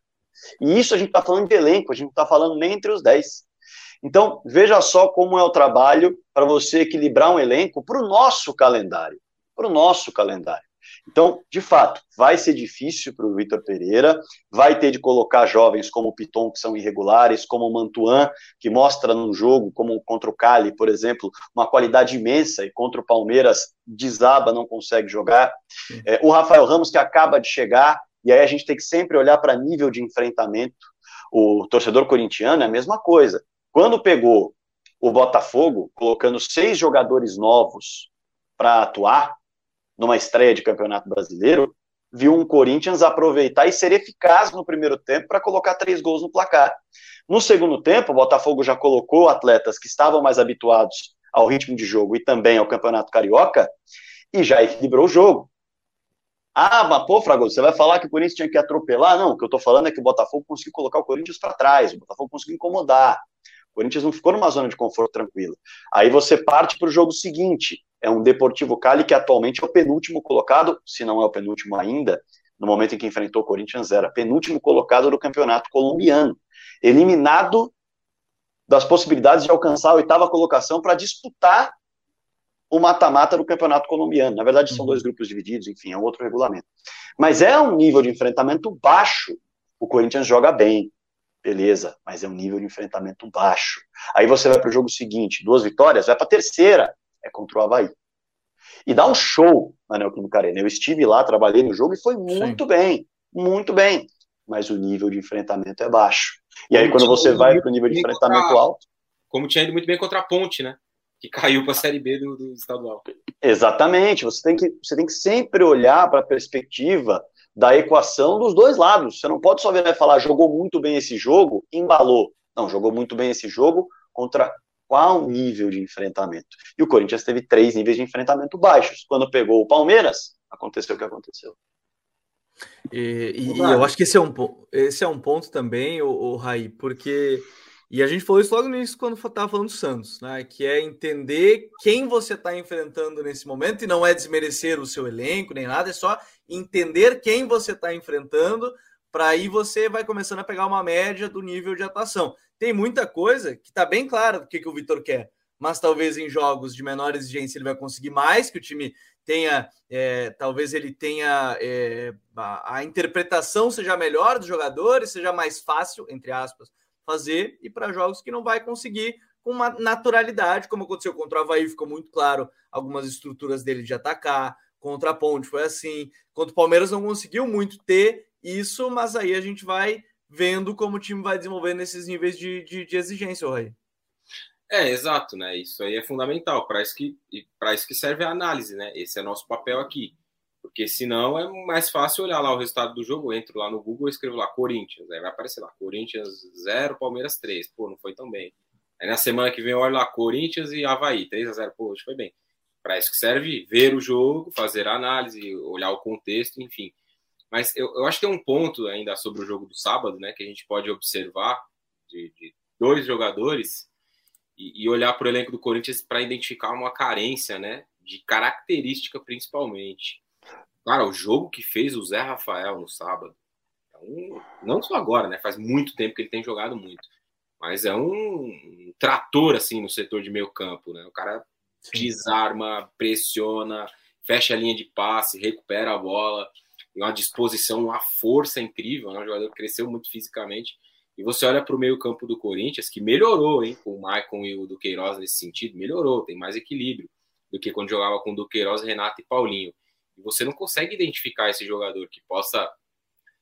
E isso a gente está falando de elenco, a gente não está falando nem entre os dez. Então, veja só como é o trabalho para você equilibrar um elenco para o nosso calendário. Para o nosso calendário. Então, de fato, vai ser difícil para o Vitor Pereira, vai ter de colocar jovens como o Piton, que são irregulares, como o Mantuan, que mostra no jogo, como contra o Cali, por exemplo, uma qualidade imensa, e contra o Palmeiras desaba, não consegue jogar. É, o Rafael Ramos, que acaba de chegar, e aí a gente tem que sempre olhar para nível de enfrentamento. O torcedor corintiano é a mesma coisa. Quando pegou o Botafogo, colocando seis jogadores novos para atuar, numa estreia de Campeonato Brasileiro, viu um Corinthians aproveitar e ser eficaz no primeiro tempo para colocar três gols no placar. No segundo tempo, o Botafogo já colocou atletas que estavam mais habituados ao ritmo de jogo e também ao Campeonato Carioca e já equilibrou o jogo. Ah, mas pô, Fragoso, você vai falar que o Corinthians tinha que atropelar? Não, o que eu tô falando é que o Botafogo conseguiu colocar o Corinthians para trás, o Botafogo conseguiu incomodar. O Corinthians não ficou numa zona de conforto tranquila. Aí você parte para o jogo seguinte. É um Deportivo Cali que atualmente é o penúltimo colocado, se não é o penúltimo ainda, no momento em que enfrentou o Corinthians era penúltimo colocado do campeonato colombiano, eliminado das possibilidades de alcançar a oitava colocação para disputar o mata-mata do campeonato colombiano. Na verdade, são uhum. dois grupos divididos, enfim, é um outro regulamento. Mas é um nível de enfrentamento baixo. O Corinthians joga bem, beleza, mas é um nível de enfrentamento baixo. Aí você vai para o jogo seguinte, duas vitórias, vai para a terceira, é contra o Havaí. E dá um show na Neoquímica Arena. Eu estive lá, trabalhei no jogo e foi muito Sim. bem, muito bem. Mas o nível de enfrentamento é baixo. E aí, quando você vai para o nível de enfrentamento contra, alto. Como tinha ido muito bem contra a Ponte, né? Que caiu para a Série B do, do estadual. Exatamente. Você tem que, você tem que sempre olhar para a perspectiva da equação dos dois lados. Você não pode só ver e falar, jogou muito bem esse jogo, embalou. Não, jogou muito bem esse jogo contra qual nível de enfrentamento. E o Corinthians teve três níveis de enfrentamento baixos. Quando pegou o Palmeiras, aconteceu o que aconteceu. E, e, e eu acho que esse é um, esse é um ponto também, o, o Raí, porque e a gente falou isso logo no início quando estava falando do Santos, né? Que é entender quem você está enfrentando nesse momento, e não é desmerecer o seu elenco nem nada, é só entender quem você está enfrentando, para aí você vai começando a pegar uma média do nível de atuação. Tem muita coisa que está bem claro do que, que o Vitor quer, mas talvez em jogos de menor exigência ele vai conseguir mais, que o time tenha, é, talvez ele tenha é, a, a interpretação seja melhor dos jogadores, seja mais fácil, entre aspas, fazer e para jogos que não vai conseguir com uma naturalidade, como aconteceu contra o Havaí, ficou muito claro algumas estruturas dele de atacar, contra a Ponte foi assim, contra o Palmeiras não conseguiu muito ter isso, mas aí a gente vai vendo como o time vai desenvolvendo esses níveis de, de, de exigência, Rai. É, exato, né? Isso aí é fundamental, para isso, que, isso que serve a análise, né? Esse é nosso papel aqui. Porque senão é mais fácil olhar lá o resultado do jogo. Eu entro lá no Google escrevo lá Corinthians. Aí vai aparecer lá Corinthians 0, Palmeiras 3. Pô, não foi tão bem. Aí na semana que vem eu olho lá Corinthians e Havaí 3 a 0 Pô, hoje foi bem. Para isso que serve ver o jogo, fazer a análise, olhar o contexto, enfim. Mas eu, eu acho que tem um ponto ainda sobre o jogo do sábado, né? Que a gente pode observar de, de dois jogadores e, e olhar para o elenco do Corinthians para identificar uma carência, né? De característica principalmente. Cara, o jogo que fez o Zé Rafael no sábado, é um, não só agora, né? Faz muito tempo que ele tem jogado muito, mas é um, trator assim no setor de meio campo, né? O cara desarma, pressiona, fecha a linha de passe, recupera a bola, uma disposição, uma força incrível, né? O jogador cresceu muito fisicamente. E você olha para o meio campo do Corinthians, que melhorou, hein? Com o Maicon e o Duqueiroz nesse sentido, melhorou, tem mais equilíbrio do que quando jogava com Duqueiroz, Renato e Paulinho. E você não consegue identificar esse jogador que possa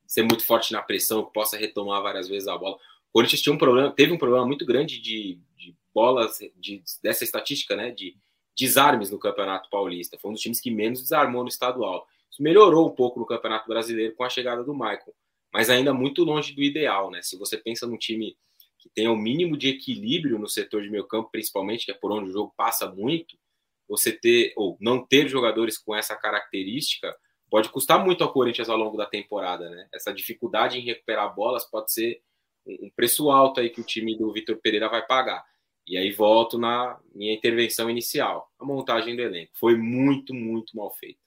ser muito forte na pressão, que possa retomar várias vezes a bola. O Corinthians tinha um problema, teve um problema muito grande de, de bolas, de, dessa estatística, né? De desarmes no Campeonato Paulista. Foi um dos times que menos desarmou no estadual. Isso melhorou um pouco no Campeonato Brasileiro com a chegada do Michael, mas ainda muito longe do ideal, né? Se você pensa num time que tenha o um mínimo de equilíbrio no setor de meio campo, principalmente, que é por onde o jogo passa muito, você ter ou não ter jogadores com essa característica pode custar muito ao Corinthians ao longo da temporada, né? Essa dificuldade em recuperar bolas pode ser um preço alto aí que o time do Vitor Pereira vai pagar. E aí volto na minha intervenção inicial. A montagem do elenco foi muito, muito mal feita.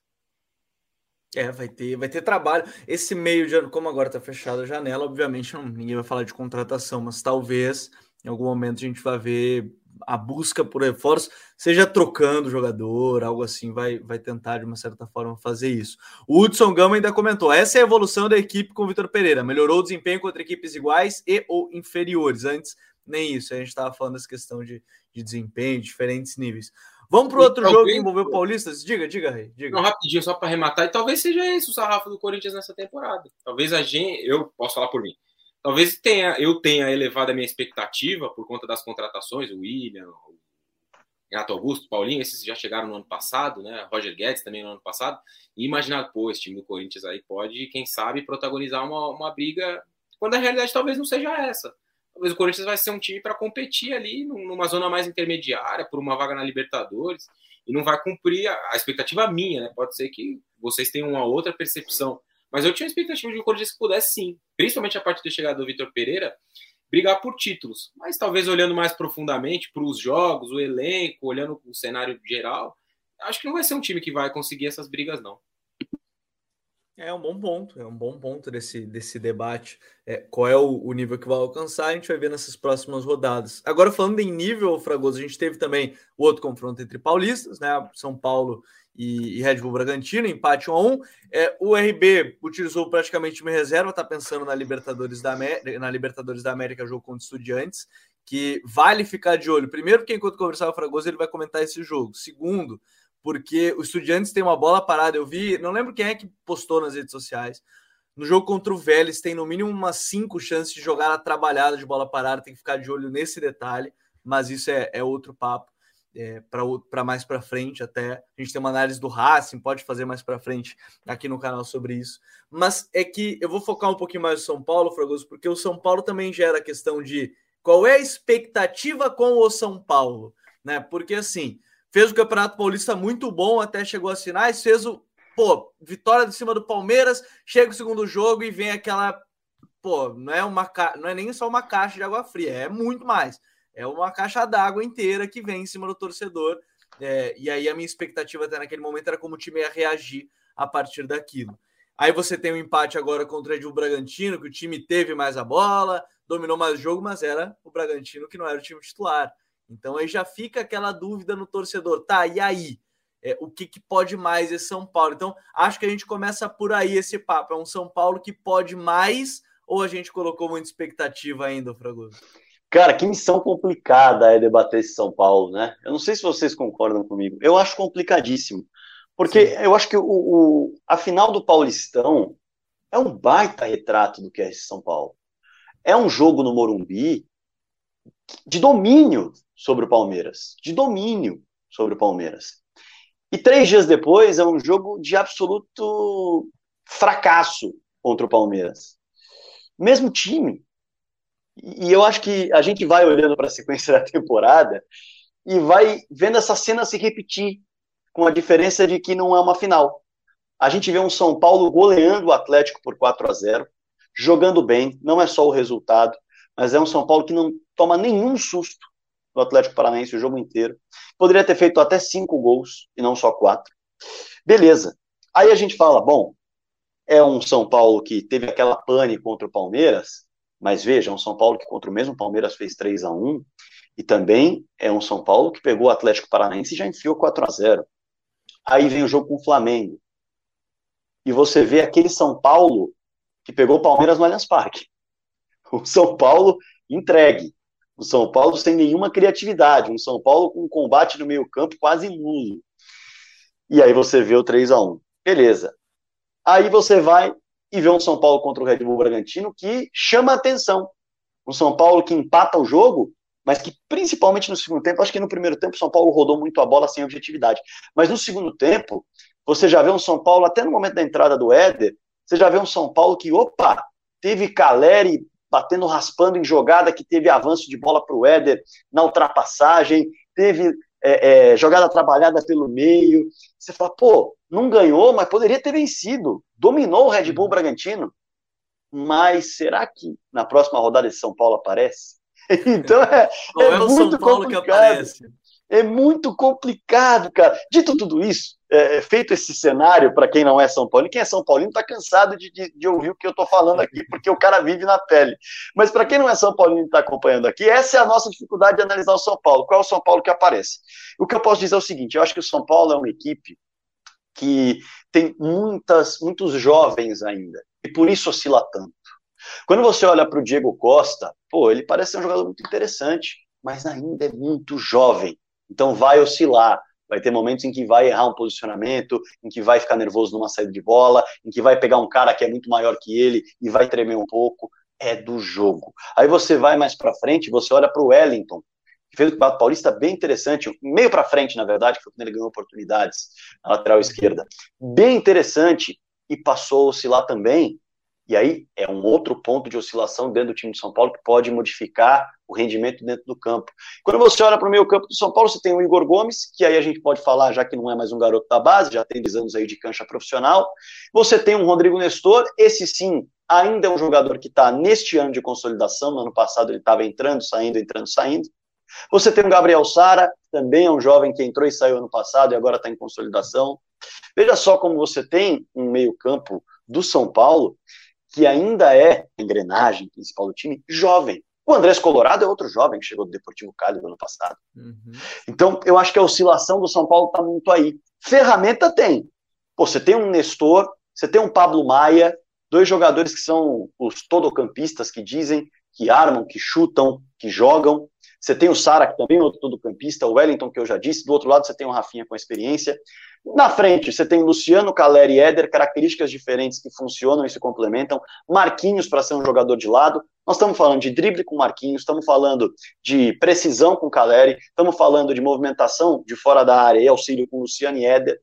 É, vai ter, vai ter trabalho. Esse meio de ano, como agora está fechada a janela, obviamente não, ninguém vai falar de contratação, mas talvez em algum momento a gente vai ver a busca por reforço, seja trocando jogador, algo assim, vai, vai tentar de uma certa forma fazer isso. O Hudson Gama ainda comentou: essa é a evolução da equipe com o Vitor Pereira. Melhorou o desempenho contra equipes iguais e ou inferiores. Antes, nem isso. A gente estava falando dessa questão de, de desempenho, diferentes níveis. Vamos para outro jogo que envolveu Paulistas? Diga, diga, Rei. Diga. Não, rapidinho, só para arrematar, e talvez seja esse o sarrafo do Corinthians nessa temporada. Talvez a gente, eu posso falar por mim, talvez tenha, eu tenha elevado a minha expectativa por conta das contratações, o William, o Renato Augusto, Paulinho, esses já chegaram no ano passado, né? Roger Guedes também no ano passado, e imaginar, pô, esse time do Corinthians aí pode, quem sabe, protagonizar uma, uma briga, quando a realidade talvez não seja essa talvez o Corinthians vai ser um time para competir ali numa zona mais intermediária, por uma vaga na Libertadores, e não vai cumprir a, a expectativa minha, né? Pode ser que vocês tenham uma outra percepção. Mas eu tinha a expectativa de que o Corinthians pudesse sim, principalmente a partir da chegada do Vitor Pereira, brigar por títulos. Mas talvez olhando mais profundamente para os jogos, o elenco, olhando o cenário geral, acho que não vai ser um time que vai conseguir essas brigas, não. É um bom ponto, é um bom ponto desse, desse debate. É, qual é o, o, nível que vai alcançar, a gente vai ver nessas próximas rodadas. Agora, falando em nível, Fragoso, a gente teve também o outro confronto entre paulistas, né? São Paulo e, e Red Bull Bragantino, empate 1 a 1. É, o RB utilizou praticamente uma reserva, está pensando na Libertadores da América, na Libertadores da América, jogo contra Estudiantes, que vale ficar de olho. Primeiro, porque enquanto conversar com o Fragoso, ele vai comentar esse jogo. Segundo, porque o Estudiantes tem uma bola parada. Eu vi, não lembro quem é que postou nas redes sociais. No jogo contra o Vélez, tem no mínimo umas cinco chances de jogar a trabalhada de bola parada. Tem que ficar de olho nesse detalhe, mas isso é, é outro papo. É, para mais para frente até a gente tem uma análise do Racing pode fazer mais para frente aqui no canal sobre isso mas é que eu vou focar um pouquinho mais no São Paulo Fragoso porque o São Paulo também gera a questão de qual é a expectativa com o São Paulo né porque assim fez o Campeonato Paulista muito bom, até chegou às finais, fez o, pô, vitória de cima do Palmeiras, chega o segundo jogo e vem aquela, pô, não é uma não é nem só uma caixa de água fria, é muito mais. É uma caixa d'água inteira que vem em cima do torcedor. É, e aí a minha expectativa até naquele momento era como o time ia reagir a partir daquilo. Aí você tem um empate agora contra o Bragantino, que o time teve mais a bola, dominou mais o jogo, mas era o Bragantino que não era o time titular. Então aí já fica aquela dúvida no torcedor, tá? E aí? É, o que, que pode mais esse São Paulo? Então, acho que a gente começa por aí esse papo. É um São Paulo que pode mais ou a gente colocou muita expectativa ainda, Fragoso? Cara, que missão complicada é debater esse São Paulo, né? Eu não sei se vocês concordam comigo. Eu acho complicadíssimo. Porque Sim. eu acho que o, o, a final do Paulistão é um baita retrato do que é esse São Paulo. É um jogo no Morumbi de domínio sobre o Palmeiras, de domínio sobre o Palmeiras. E três dias depois é um jogo de absoluto fracasso contra o Palmeiras. Mesmo time. E eu acho que a gente vai olhando para a sequência <laughs> da temporada e vai vendo essa cena se repetir, com a diferença de que não é uma final. A gente vê um São Paulo goleando o Atlético por 4 a 0, jogando bem, não é só o resultado, mas é um São Paulo que não toma nenhum susto no Atlético Paranaense o jogo inteiro. Poderia ter feito até cinco gols e não só quatro. Beleza. Aí a gente fala, bom, é um São Paulo que teve aquela pane contra o Palmeiras, mas veja, é um São Paulo que contra o mesmo Palmeiras fez 3 a 1 e também é um São Paulo que pegou o Atlético Paranaense e já enfiou 4 a 0 Aí vem o jogo com o Flamengo. E você vê aquele São Paulo que pegou o Palmeiras no Allianz Parque. O São Paulo entregue. O São Paulo sem nenhuma criatividade. Um São Paulo com um combate no meio-campo quase nulo. E aí você vê o 3 a 1 Beleza. Aí você vai e vê um São Paulo contra o Red Bull Bragantino que chama a atenção. Um São Paulo que empata o jogo, mas que principalmente no segundo tempo, acho que no primeiro tempo o São Paulo rodou muito a bola sem objetividade. Mas no segundo tempo, você já vê um São Paulo, até no momento da entrada do Éder, você já vê um São Paulo que, opa, teve Caleri batendo, raspando em jogada que teve avanço de bola para o Éder na ultrapassagem, teve é, é, jogada trabalhada pelo meio. Você fala, pô, não ganhou, mas poderia ter vencido. Dominou o Red Bull Bragantino. Mas será que na próxima rodada esse São Paulo aparece? <laughs> Então é, é, é muito complicado. É muito complicado, cara. Dito tudo isso, é, é feito esse cenário, para quem não é São Paulo, e quem é São Paulino está cansado de, de, de, ouvir o que eu estou falando aqui, porque o cara vive na pele. Mas para quem não é São Paulino e está acompanhando aqui, essa é a nossa dificuldade de analisar o São Paulo. Qual é o São Paulo que aparece? O que eu posso dizer é o seguinte: eu acho que o São Paulo é uma equipe que tem muitas, muitos jovens ainda, e por isso oscila tanto. Quando você olha para o Diego Costa, pô, ele parece ser um jogador muito interessante, mas ainda é muito jovem. Então vai oscilar. Vai ter momentos em que vai errar um posicionamento, em que vai ficar nervoso numa saída de bola, em que vai pegar um cara que é muito maior que ele e vai tremer um pouco. É do jogo. Aí você vai mais para frente, você olha para o Wellington, que fez o Campeonato Paulista bem interessante, meio para frente, na verdade, que foi quando ele ganhou oportunidades na lateral esquerda. Bem interessante e passou a oscilar também e aí é um outro ponto de oscilação dentro do time de São Paulo que pode modificar o rendimento dentro do campo. Quando você olha para o meio campo do São Paulo, você tem o Igor Gomes, que aí a gente pode falar, já que não é mais um garoto da base, já tem 10 anos aí de cancha profissional. Você tem um Rodrigo Nestor, esse sim ainda é um jogador que está neste ano de consolidação, no ano passado ele estava entrando, saindo, entrando, saindo. Você tem o Gabriel Sara, também é um jovem que entrou e saiu ano passado e agora está em consolidação. Veja só como você tem um meio campo do São Paulo que ainda é a engrenagem principal do time, jovem. O Andrés Colorado é outro jovem que chegou do Deportivo Cali no ano passado. Uhum. Então, eu acho que a oscilação do São Paulo está muito aí. Ferramenta tem. Pô, você tem um Nestor, você tem um Pablo Maia, dois jogadores que são os todocampistas que dizem que armam, que chutam, que jogam. Você tem o Sara, que também é outro todocampista, o Wellington, que eu já disse. Do outro lado, você tem o Rafinha com experiência. Na frente, você tem Luciano, Caleri e Éder, características diferentes que funcionam e se complementam. Marquinhos para ser um jogador de lado. Nós estamos falando de drible com Marquinhos, estamos falando de precisão com Caleri, estamos falando de movimentação de fora da área e auxílio com Luciano e Éder.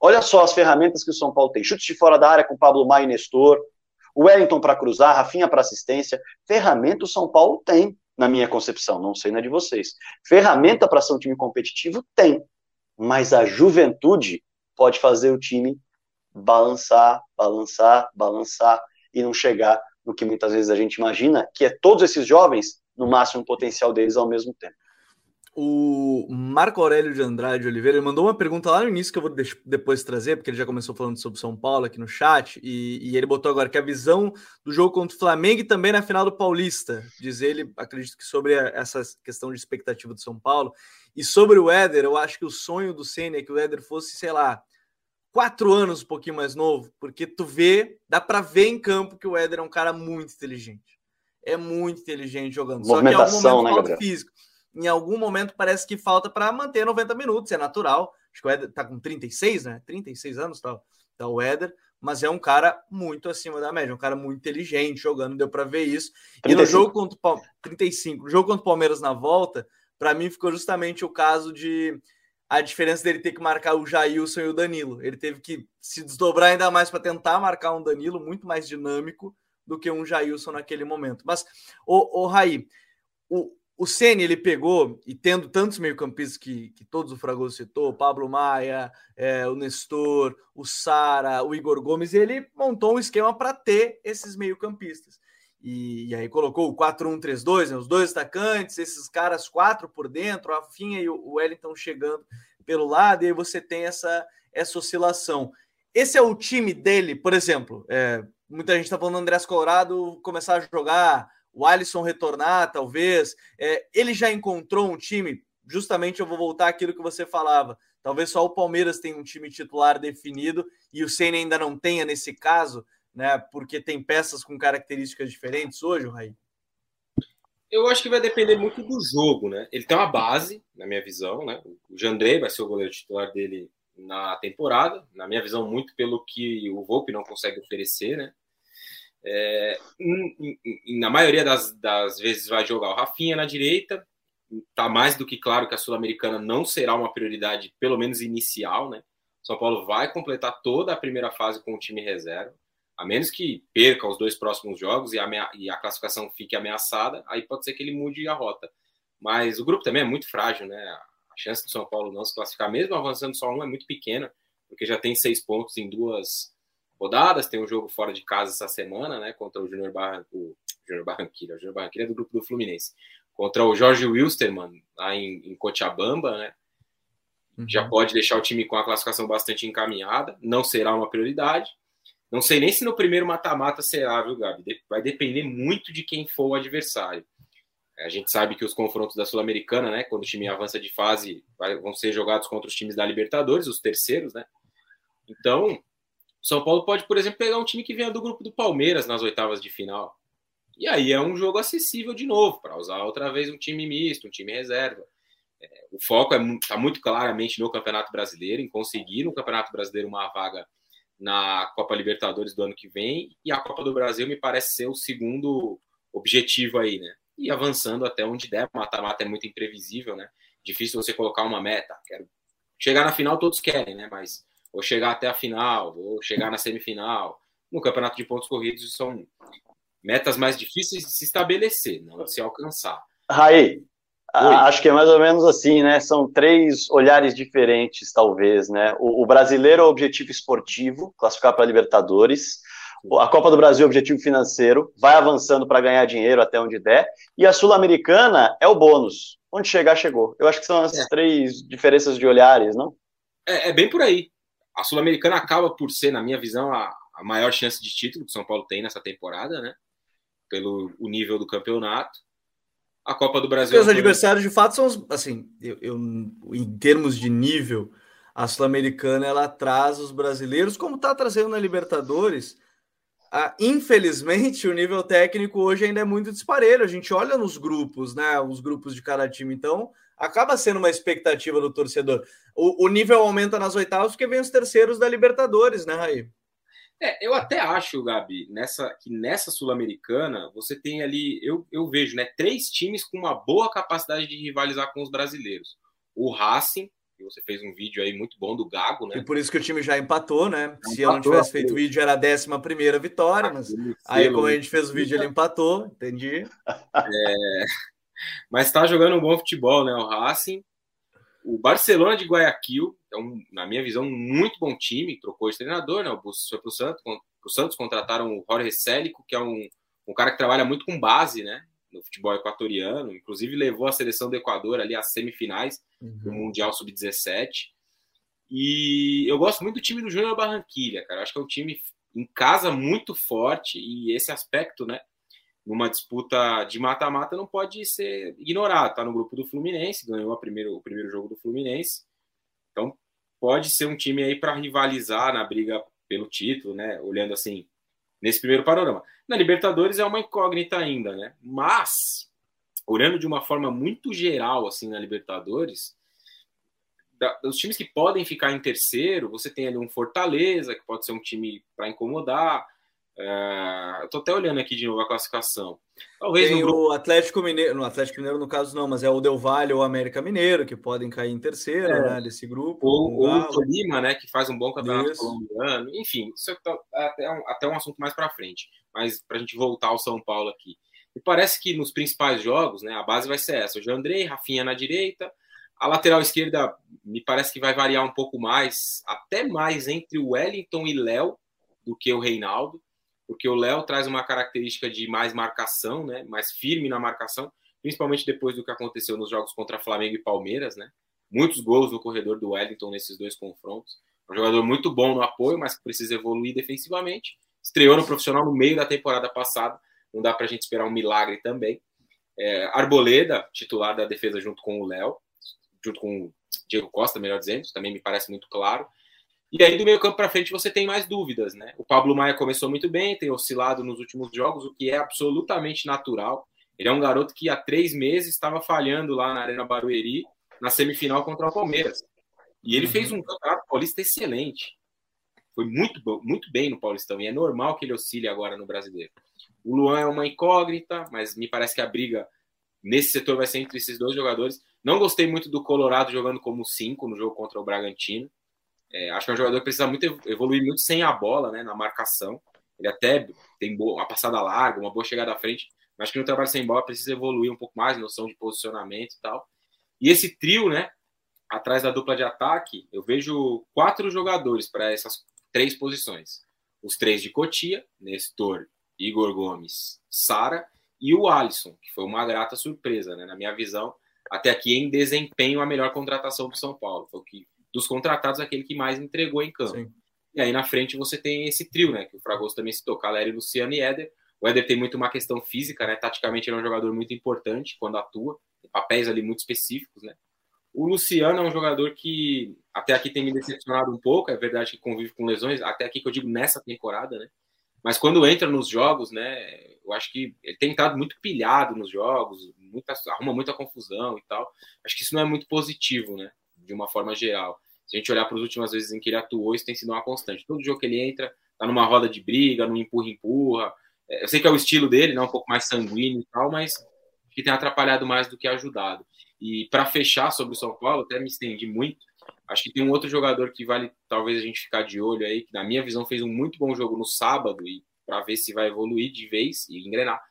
Olha só as ferramentas que o São Paulo tem. Chutes de fora da área com Pablo Maia e Nestor. Wellington para cruzar, Rafinha para assistência. Ferramenta o São Paulo tem, na minha concepção, não sei na de vocês. Ferramenta para ser um time competitivo tem mas a juventude pode fazer o time balançar, balançar, balançar e não chegar no que muitas vezes a gente imagina, que é todos esses jovens no máximo potencial deles ao mesmo tempo. O Marco Aurélio de Andrade Oliveira mandou uma pergunta lá no início que eu vou depois trazer, porque ele já começou falando sobre São Paulo aqui no chat, e, e, ele botou agora que a visão do jogo contra o Flamengo e também na final do Paulista, diz ele, acredito que sobre essa questão de expectativa do São Paulo, e sobre o Éder, eu acho que o sonho do Senna é que o Éder fosse, sei lá, quatro anos um pouquinho mais novo, porque tu vê, dá para ver em campo que o Éder é um cara muito inteligente. É muito inteligente jogando. Só que em algum momento né, físico. Em algum momento parece que falta para manter 90 minutos, é natural. Acho que o Éder tá com 36, né? 36 anos, tá, tá o Éder, mas é um cara muito acima da média, um cara muito inteligente jogando, deu para ver isso. 35. E no jogo contra o Palmeiras, 35, no jogo contra o Palmeiras na volta, para mim ficou justamente o caso de a diferença dele ter que marcar o Jailson e o Danilo. Ele teve que se desdobrar ainda mais para tentar marcar um Danilo muito mais dinâmico do que um Jailson naquele momento. Mas, o, o Raí, o, o Ceni ele pegou, e tendo tantos meio-campistas que, que todos o Fragoso citou, Pablo Maia, é, o Nestor, o Sara, o Igor Gomes, ele montou um esquema para ter esses meio-campistas. E, e, aí colocou o 4-1-3-2, né, os dois atacantes, esses caras quatro por dentro, a Finha e o Wellington chegando pelo lado, e aí você tem essa, essa oscilação. Esse é o time dele, por exemplo. É, muita gente está falando do Andrés Colorado começar a jogar, o Alisson retornar, talvez. É, ele já encontrou um time, justamente eu vou voltar àquilo que você falava. Talvez só o Palmeiras tenha um time titular definido e o Senna ainda não tenha nesse caso né? Porque tem peças com características diferentes hoje, Raí? Eu acho que vai depender muito do jogo, né? Ele tem uma base, na minha visão, né? O Jandrei vai ser o goleiro titular dele na temporada, na minha visão, muito pelo que o Volpe não consegue oferecer, né? É, na maioria das, das vezes vai jogar o Rafinha na direita, tá mais do que claro que a Sul-Americana não será uma prioridade, pelo menos inicial, né? São Paulo vai completar toda a primeira fase com o time reserva a menos que perca os dois próximos jogos e a, e a, classificação fique ameaçada, aí pode ser que ele mude a rota. Mas o grupo também é muito frágil, né? A chance do São Paulo não se classificar, mesmo avançando só um, é muito pequena, porque já tem seis pontos em duas rodadas, tem um jogo fora de casa essa semana, né? Contra o Júnior Barra, o Júnior Barranquilla. O Júnior Barranquilla é do grupo do Fluminense. Contra o Jorge Wilstermann, lá em, em Cochabamba, né? Uhum. Já pode deixar o time com a classificação bastante encaminhada. Não será uma prioridade. Não sei nem se no primeiro mata-mata será, viu, Gabi? Vai depender muito de quem for o adversário. A gente sabe que os confrontos da Sul-Americana, né, quando o time avança de fase, vão ser jogados contra os times da Libertadores, os terceiros, né? Então, São Paulo pode, por exemplo, pegar um time que venha do grupo do Palmeiras nas oitavas de final. E aí é um jogo acessível de novo, para usar outra vez um time misto, um time reserva. É, o foco está é, tá muito claramente no Campeonato Brasileiro, em conseguir no Campeonato Brasileiro uma vaga na Copa Libertadores do ano que vem, e a Copa do Brasil me parece ser o segundo objetivo aí, né? e avançando até onde der. Mata-mata é muito imprevisível, né? Difícil você colocar uma meta. Quero chegar na final, todos querem, né? Mas ou chegar até a final, ou chegar na semifinal. No campeonato de pontos corridos são metas mais difíceis de se estabelecer, não de se alcançar. Raí, acho que é mais ou menos assim, né? São três olhares diferentes, talvez, né? O, o brasileiro é o objetivo esportivo, classificar para a Libertadores. A Copa do Brasil é objetivo financeiro, vai avançando para ganhar dinheiro até onde der. E a Sul-Americana é o bônus. Onde chegar, chegou. Eu acho que são essas é. três diferenças de olhares, não? É, é bem por aí. A Sul-Americana acaba por ser, na minha visão, a, a maior chance de título que o São Paulo tem nessa temporada, né? Pelo o nível do campeonato. A Copa do Brasil. Porque os adversários, de fato, são assim, eu, eu em termos de nível, a Sul-Americana ela traz os brasileiros, como está trazendo na Libertadores ah, infelizmente, o nível técnico hoje ainda é muito disparelho. A gente olha nos grupos, né? Os grupos de cada time. Então, acaba sendo uma expectativa do torcedor. O, o nível aumenta nas oitavas porque vem os terceiros da Libertadores, né, Raí? É, eu até acho, Gabi, nessa, que nessa Sul-Americana você tem ali, eu, eu vejo, né, três times com uma boa capacidade de rivalizar com os brasileiros. O Racing, que você fez um vídeo aí muito bom do Gago, né? E por isso que o time já empatou, né? Se eu não tivesse feito o vídeo, era a décima primeira vitória, mas aí como a gente fez o vídeo, ele empatou, entendi. É... Mas está jogando um bom futebol, né? O Racing. O Barcelona de Guayaquil é, um, na minha visão, um muito bom time, trocou de treinador, né? O Bustos foi para o Santos, o Santos contrataram o Jorge Célico, que é um, um cara que trabalha muito com base, né? no futebol equatoriano, inclusive levou a seleção do Equador ali às semifinais uhum. do Mundial Sub-17. E eu gosto muito do time do Júnior Barranquilha, cara. Acho que é um time em casa muito forte e esse aspecto, né, numa disputa de mata-mata não pode ser ignorado. Tá no grupo do Fluminense, ganhou primeiro, o primeiro jogo do Fluminense. Então, pode ser um time aí para rivalizar na briga pelo título, né? Olhando assim, nesse primeiro panorama. Na Libertadores é uma incógnita ainda, né? Mas, olhando de uma forma muito geral, assim, na Libertadores, da, os times que podem ficar em terceiro, você tem ali um Fortaleza, que pode ser um time para incomodar, é, eu tô até olhando aqui de novo a classificação. Talvez Tem grupo... o Atlético Mineiro, no Atlético Mineiro no caso não, mas é o Del Valle ou o América Mineiro que podem cair em terceiro, é. né, desse grupo. Ou, ou o Tolima, né, que faz um bom campeonato isso. colombiano. Enfim, isso é até um, até um assunto mais para frente. Mas para a gente voltar ao São Paulo aqui. E parece que nos principais jogos, né, a base vai ser essa: o Andrei, Rafinha na direita, a lateral esquerda me parece que vai variar um pouco mais, até mais entre o Wellington e Léo do que o Reinaldo porque o Léo traz uma característica de mais marcação, né, mais firme na marcação, principalmente depois do que aconteceu nos jogos contra Flamengo e Palmeiras, né? Muitos gols no corredor do Wellington nesses dois confrontos. Um jogador muito bom no apoio, mas que precisa evoluir defensivamente. Estreou no profissional no meio da temporada passada, não dá para a gente esperar um milagre também. É, Arboleda, titular da defesa junto com o Léo, junto com o Diego Costa, melhor dizendo, também me parece muito claro. E aí, do meio campo para frente, você tem mais dúvidas, né? O Pablo Maia começou muito bem, tem oscilado nos últimos jogos, o que é absolutamente natural. Ele é um garoto que há três meses estava falhando lá na Arena Barueri, na semifinal contra o Palmeiras. E ele fez um campeonato paulista excelente. Foi muito, muito bem no Paulistão, e é normal que ele oscile agora no brasileiro. O Luan é uma incógnita, mas me parece que a briga nesse setor vai ser entre esses dois jogadores. Não gostei muito do Colorado jogando como cinco no jogo contra o Bragantino. É, acho que é um jogador que precisa muito evoluir muito sem a bola, né, na marcação. Ele até tem boa, uma passada larga, uma boa chegada à frente, mas que no trabalho sem bola precisa evoluir um pouco mais, noção de posicionamento e tal. E esse trio, né, atrás da dupla de ataque, eu vejo quatro jogadores para essas três posições. Os três de Cotia, Nestor, Igor Gomes, Sara, e o Alisson, que foi uma grata surpresa, né? Na minha visão, até aqui em desempenho, a melhor contratação do São Paulo. Foi o que, dos contratados, aquele que mais entregou em campo. Sim. E aí na frente você tem esse trio, né? Que o Fragoso também citou, Caleri, Luciano e Éder. O Éder tem muito uma questão física, né? Taticamente ele é um jogador muito importante quando atua, tem papéis ali muito específicos, né? O Luciano é um jogador que até aqui tem me decepcionado um pouco, é verdade que convive com lesões, até aqui que eu digo nessa temporada, né? Mas quando entra nos jogos, né, eu acho que ele tem estado muito pilhado nos jogos, muita, arruma muita confusão e tal. Acho que isso não é muito positivo, né, de uma forma geral. Se a gente olhar para as últimas vezes em que ele atuou, isso tem sido uma constante. Todo jogo que ele entra, tá numa roda de briga, no empurra-empurra. É, eu sei que é o estilo dele, né, um pouco mais sanguíneo e tal, mas que tem atrapalhado mais do que ajudado. E para fechar sobre o São Paulo, até me estendi muito. Acho que tem um outro jogador que vale talvez a gente ficar de olho aí, que na minha visão fez um muito bom jogo no sábado e para ver se vai evoluir de vez e engrenar.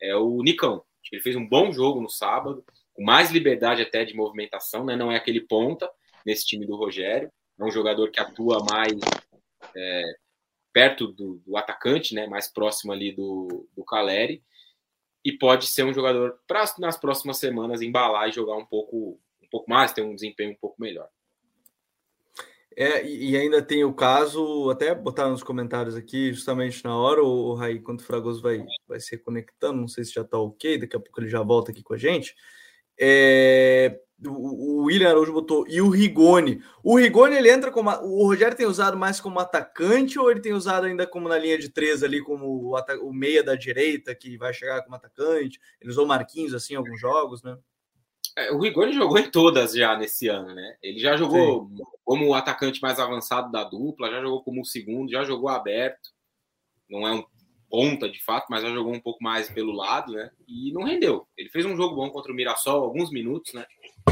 É o Nicão. Ele fez um bom jogo no sábado, com mais liberdade até de movimentação, né? Não é aquele ponta nesse time do Rogério, é um jogador que atua mais é, perto do, do, atacante, né? Mais próximo ali do, do Caleri e pode ser um jogador para nas próximas semanas embalar e jogar um pouco um pouco mais, ter um desempenho um pouco melhor. É, e ainda tem o caso, até botar nos comentários aqui, justamente na hora, o, o Raí, quando o Fragoso vai, vai se conectando, não sei se já está ok, daqui a pouco ele já volta aqui com a gente. É, o, o William Araújo botou, e o Rigoni. O Rigoni, ele entra como. O Rogério tem usado mais como atacante ou ele tem usado ainda como na linha de três ali, como o, o meia da direita, que vai chegar como atacante? Ele usou Marquinhos assim em alguns jogos, né? É, o Rigoni jogou em todas já nesse ano, né? Ele já jogou Sim. como o atacante mais avançado da dupla, já jogou como o segundo, já jogou aberto. Não é um ponta de fato, mas já jogou um pouco mais pelo lado, né? E não rendeu. Ele fez um jogo bom contra o Mirassol, alguns minutos, né?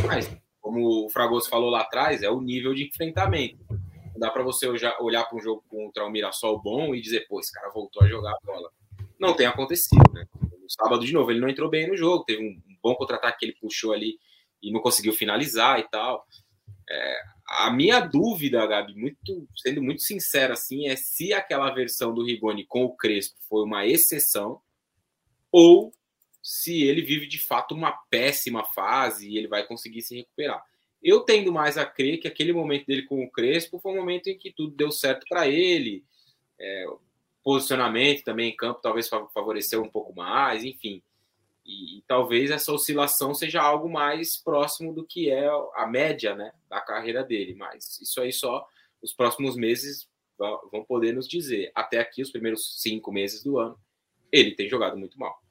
Mas, como o Fragoso falou lá atrás, é o nível de enfrentamento. Não dá para você olhar para um jogo contra o Mirassol bom e dizer, pô, esse cara voltou a jogar a bola. Não tem acontecido, né? No sábado, de novo, ele não entrou bem no jogo, teve um bom contra-ataque que ele puxou ali e não conseguiu finalizar e tal. É, a minha dúvida, Gabi, muito, sendo muito sincera assim, é se aquela versão do Rigoni com o Crespo foi uma exceção ou se ele vive de fato uma péssima fase e ele vai conseguir se recuperar. Eu tendo mais a crer que aquele momento dele com o Crespo foi um momento em que tudo deu certo para ele, é, posicionamento também em campo talvez favoreceu um pouco mais, enfim. E, e, talvez essa oscilação seja algo mais próximo do que é a média né, da carreira dele. Mas isso aí só os próximos meses vão poder nos dizer. Até aqui, os primeiros cinco meses do ano, ele tem jogado muito mal.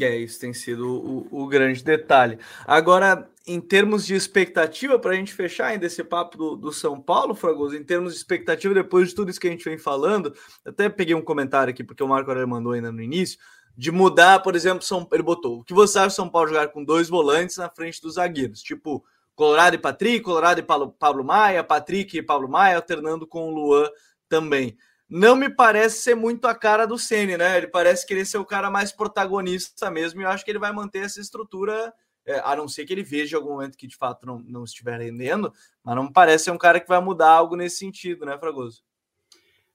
É, isso tem sido o, o grande detalhe. Agora, em termos de expectativa, para a gente fechar ainda esse papo do, do, São Paulo, Fragoso, em termos de expectativa, depois de tudo isso que a gente vem falando, até peguei um comentário aqui, porque o Marco Aurélio mandou ainda no início, de mudar, por exemplo, São, ele botou, o que você acha São Paulo jogar com dois volantes na frente dos zagueiros? Tipo, Colorado e Patrick, Colorado e Pablo, Pablo Maia, Patrick e Pablo Maia, alternando com o Luan também não me parece ser muito a cara do Ceni, né? Ele parece querer ser o cara mais protagonista mesmo, e eu acho que ele vai manter essa estrutura, é, a não ser que ele veja algum momento que de fato não, não estiver rendendo, mas não me parece ser um cara que vai mudar algo nesse sentido, né, Fragoso?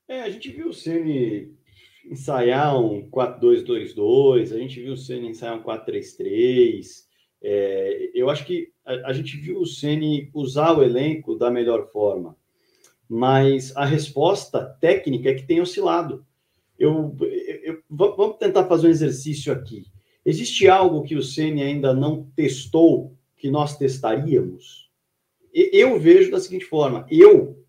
É, a gente viu o Ceni ensaiar um 4-2-2-2, a gente viu o Ceni ensaiar um 4-3-3. É, eu acho que a, a gente viu o Ceni usar o elenco da melhor forma mas a resposta técnica é que tem oscilado. Eu, eu, vamos tentar fazer um exercício aqui. Existe algo que o Ceni ainda não testou que nós testaríamos? Eu vejo da seguinte forma: eu,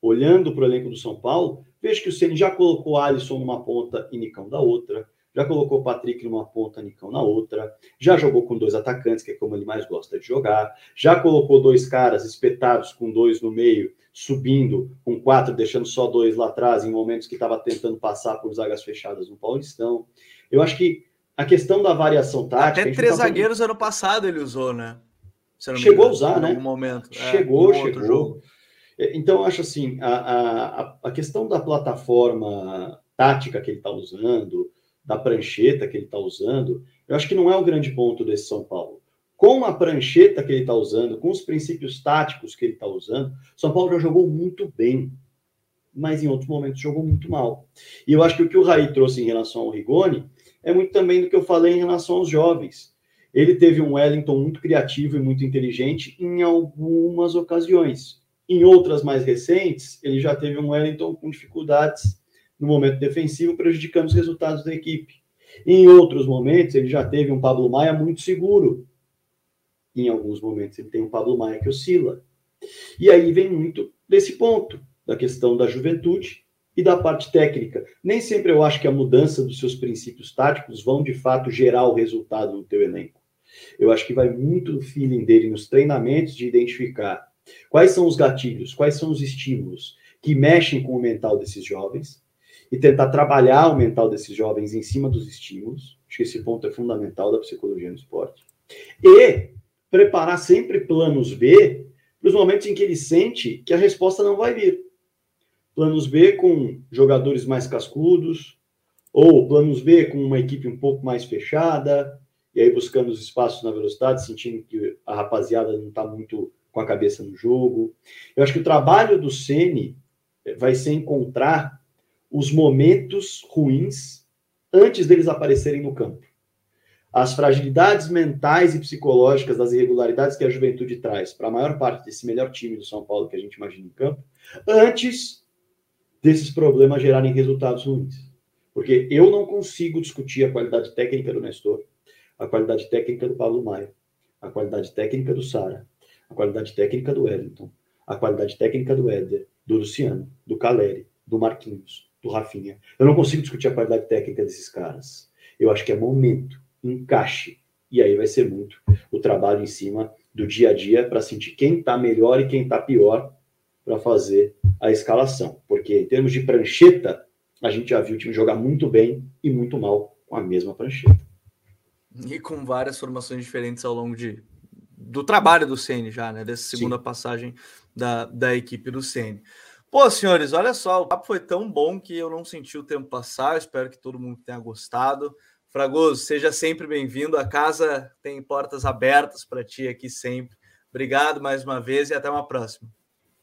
olhando para o elenco do São Paulo, vejo que o Ceni já colocou Alisson numa ponta e Nicão da outra, já colocou Patrick numa ponta, Nicão na outra, já jogou com dois atacantes, que é como ele mais gosta de jogar, já colocou dois caras espetados com dois no meio subindo com quatro, deixando só dois lá atrás, em momentos que estava tentando passar por zagas fechadas no Paulistão. Eu acho que a questão da variação tática. Até três tá zagueiros ano passado ele usou, né? Chegou a usar, né? Em algum momento. É, chegou, é, chegou. Jogo. Então, eu acho assim: a, a, a questão da plataforma tática que ele está usando, da prancheta que ele está usando, eu acho que não é o grande ponto desse São Paulo com a prancheta que ele está usando, com os princípios táticos que ele está usando, São Paulo já jogou muito bem. mas em outros momentos jogou muito mal. E eu acho que o que o Raí trouxe em relação ao Rigoni é muito também do que eu falei em relação aos jovens. Ele teve um Wellington muito criativo e muito inteligente em algumas ocasiões. Em outras mais recentes, ele já teve um Wellington com dificuldades no momento defensivo, prejudicando os resultados da equipe. Em outros momentos, ele já teve um Pablo Maia muito seguro. Em alguns momentos, ele tem um Pablo Maia que oscila. E aí vem muito desse ponto, da questão da juventude e da parte técnica. Nem sempre eu acho que a mudança dos seus princípios táticos vão de fato gerar o resultado no teu elenco. Eu acho que vai muito do feeling dele nos treinamentos de identificar quais são os gatilhos, quais são os estímulos que mexem com o mental desses jovens e tentar trabalhar o mental desses jovens em cima dos estímulos. Acho que esse ponto é fundamental da psicologia no esporte. E preparar sempre planos B para os momentos em que ele sente que a resposta não vai vir. Planos B com jogadores mais cascudos, ou planos B com uma equipe um pouco mais fechada, e aí buscando os espaços na velocidade, sentindo que a rapaziada não está muito com a cabeça no jogo. Eu acho que o trabalho do Ceni vai ser encontrar os momentos ruins antes deles aparecerem no campo. As fragilidades mentais e psicológicas das irregularidades que a juventude traz para a maior parte desse melhor time do São Paulo que a gente imagina em campo, antes desses problemas gerarem resultados ruins. Porque eu não consigo discutir a qualidade técnica do Nestor, a qualidade técnica do Pablo Maia, a qualidade técnica do Sara, a qualidade técnica do Wellington, a qualidade técnica do Éder, do Luciano, do Caleri, do Marquinhos, do Rafinha. Eu não consigo discutir a qualidade técnica desses caras. Eu acho que é momento, encaixe. E aí vai ser muito o trabalho em cima do dia a dia para sentir quem está melhor e quem está pior para fazer a escalação. Porque em termos de prancheta, a gente já viu o time jogar muito bem e muito mal com a mesma prancheta. E com várias formações diferentes ao longo de, do trabalho do Ceni já, né? Dessa segunda Sim. passagem da, da equipe do Ceni. Pô, senhores, olha só, o papo foi tão bom que eu não senti o tempo passar. Eu espero que todo mundo tenha gostado. Fragoso, seja sempre bem-vindo. A casa tem portas abertas para ti aqui sempre. Obrigado mais uma vez e até uma próxima.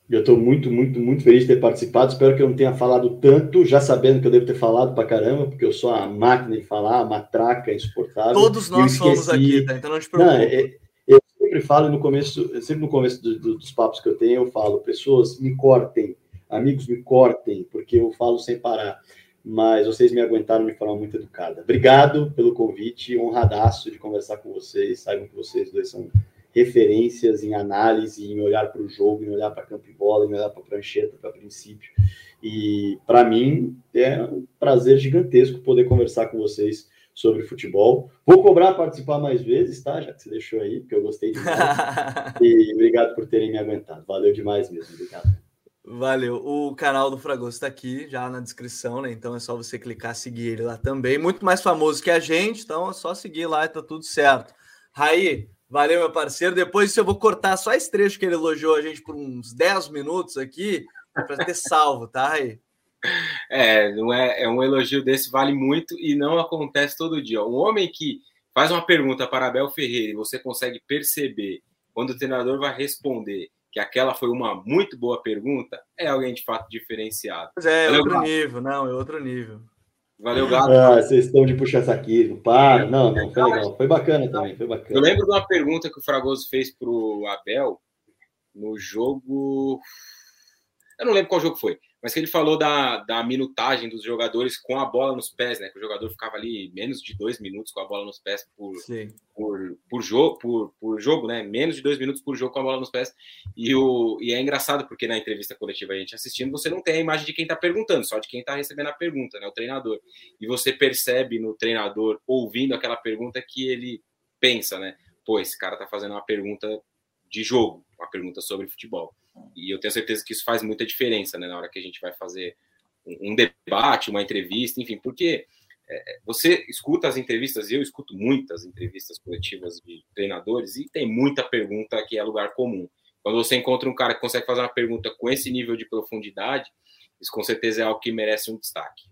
Eu estou muito, muito, muito feliz de ter participado. Espero que eu não tenha falado tanto, já sabendo que eu devo ter falado para caramba, porque eu sou a máquina de falar, a matraca insuportável. Todos nós somos aqui, tá? Então não te preocupe. Não, é, eu sempre falo no começo, sempre no começo do, do, dos papos que eu tenho, eu falo, pessoas me cortem, amigos me cortem, porque eu falo sem parar. Mas vocês me aguentaram de forma muito educada. Obrigado pelo convite, honradaço de conversar com vocês. Saibam que vocês dois são referências em análise, em olhar para o jogo, em olhar para campo e bola, em olhar para prancheta, para princípio. E para mim é um prazer gigantesco poder conversar com vocês sobre futebol. Vou cobrar participar mais vezes, tá? Já que você deixou aí, porque eu gostei demais. <laughs> e obrigado por terem me aguentado. Valeu demais mesmo. Obrigado. Valeu. O canal do Fragoso está aqui já na descrição, né? Então é só você clicar seguir ele lá também. Muito mais famoso que a gente, então é só seguir lá e tá tudo certo. Raí, valeu, meu parceiro. Depois eu vou cortar só esse trecho que ele elogiou a gente por uns 10 minutos aqui, para ter salvo, tá, Raí? É, não é, é um elogio desse vale muito e não acontece todo dia. Um homem que faz uma pergunta para Abel Ferreira e você consegue perceber quando o treinador vai responder que aquela foi uma muito boa pergunta, é alguém de fato diferenciado. Mas é, é outro nível, não, é outro nível. Valeu, Gato. Ah, vocês estão de puxar saquismo. Para, não, não, foi legal. Foi bacana também, foi bacana. Eu lembro de uma pergunta que o Fragoso fez para o Abel no jogo. Eu não lembro qual jogo foi, mas que ele falou da, da minutagem dos jogadores com a bola nos pés, né? Que o jogador ficava ali menos de dois minutos com a bola nos pés por, por, por, jogo, por, por jogo, né? Menos de dois minutos por jogo com a bola nos pés. E, o, e é engraçado porque na entrevista coletiva a gente assistindo, você não tem a imagem de quem está perguntando, só de quem está recebendo a pergunta, né? O treinador. E você percebe no treinador, ouvindo aquela pergunta, que ele pensa, né? Pô, esse cara está fazendo uma pergunta de jogo, uma pergunta sobre futebol. E eu tenho certeza que isso faz muita diferença né, na hora que a gente vai fazer um debate, uma entrevista, enfim, porque é, você escuta as entrevistas, eu escuto muitas entrevistas coletivas de treinadores, e tem muita pergunta que é lugar comum. Quando você encontra um cara que consegue fazer uma pergunta com esse nível de profundidade, isso com certeza é algo que merece um destaque.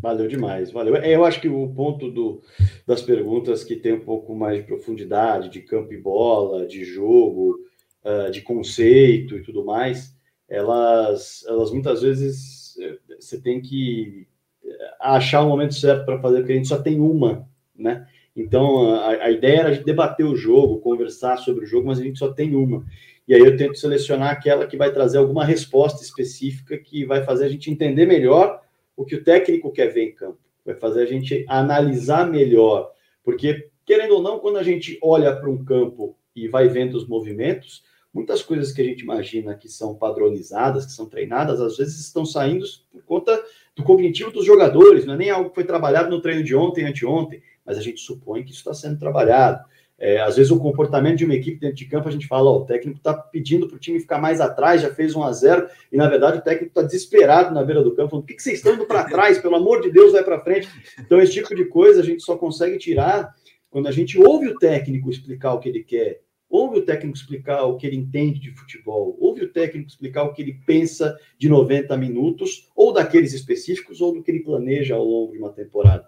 Valeu demais, valeu. É, eu acho que o ponto do, das perguntas que tem um pouco mais de profundidade, de campo e bola, de jogo, uh, de conceito e tudo mais, elas, elas muitas vezes eh, você tem que eh, achar o momento certo para fazer, porque a gente só tem uma, né? Então a, a ideia era debater o jogo, conversar sobre o jogo, mas a gente só tem uma. E aí eu tento selecionar aquela que vai trazer alguma resposta específica que vai fazer a gente entender melhor o que o técnico quer ver em campo, vai fazer a gente analisar melhor, porque querendo ou não, quando a gente olha para um campo e vai vendo os movimentos, muitas coisas que a gente imagina que são padronizadas, que são treinadas, às vezes estão saindo por conta do cognitivo dos jogadores, não é nem algo que foi trabalhado no treino de ontem, anteontem, mas a gente supõe que isso está sendo trabalhado. É, às vezes o comportamento de uma equipe dentro de campo, a gente fala, ó, o técnico está pedindo para o time ficar mais atrás, já fez 1 a 0 e na verdade o técnico está desesperado na beira do campo, falando, por que, que vocês estão indo para trás? Pelo amor de Deus, vai para frente. Então esse tipo de coisa a gente só consegue tirar quando a gente ouve o técnico explicar o que ele quer, ouve o técnico explicar o que ele entende de futebol, ouve o técnico explicar o que ele pensa de 90 minutos, ou daqueles específicos, ou do que ele planeja ao longo de uma temporada.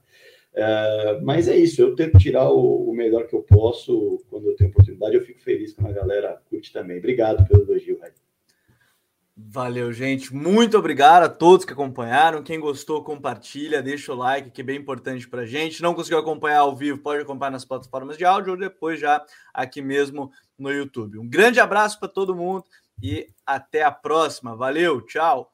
É, mas é isso, eu tento tirar o, o, melhor que eu posso quando eu tenho oportunidade. Eu fico feliz quando a galera curte também. Obrigado pelo elogio, Raio. Valeu, gente. Muito obrigado a todos que acompanharam. Quem gostou, compartilha, deixa o like, que é bem importante para gente. Não conseguiu acompanhar ao vivo, pode acompanhar nas plataformas de áudio ou depois já aqui mesmo no YouTube. Um grande abraço para todo mundo e até a próxima. Valeu, tchau.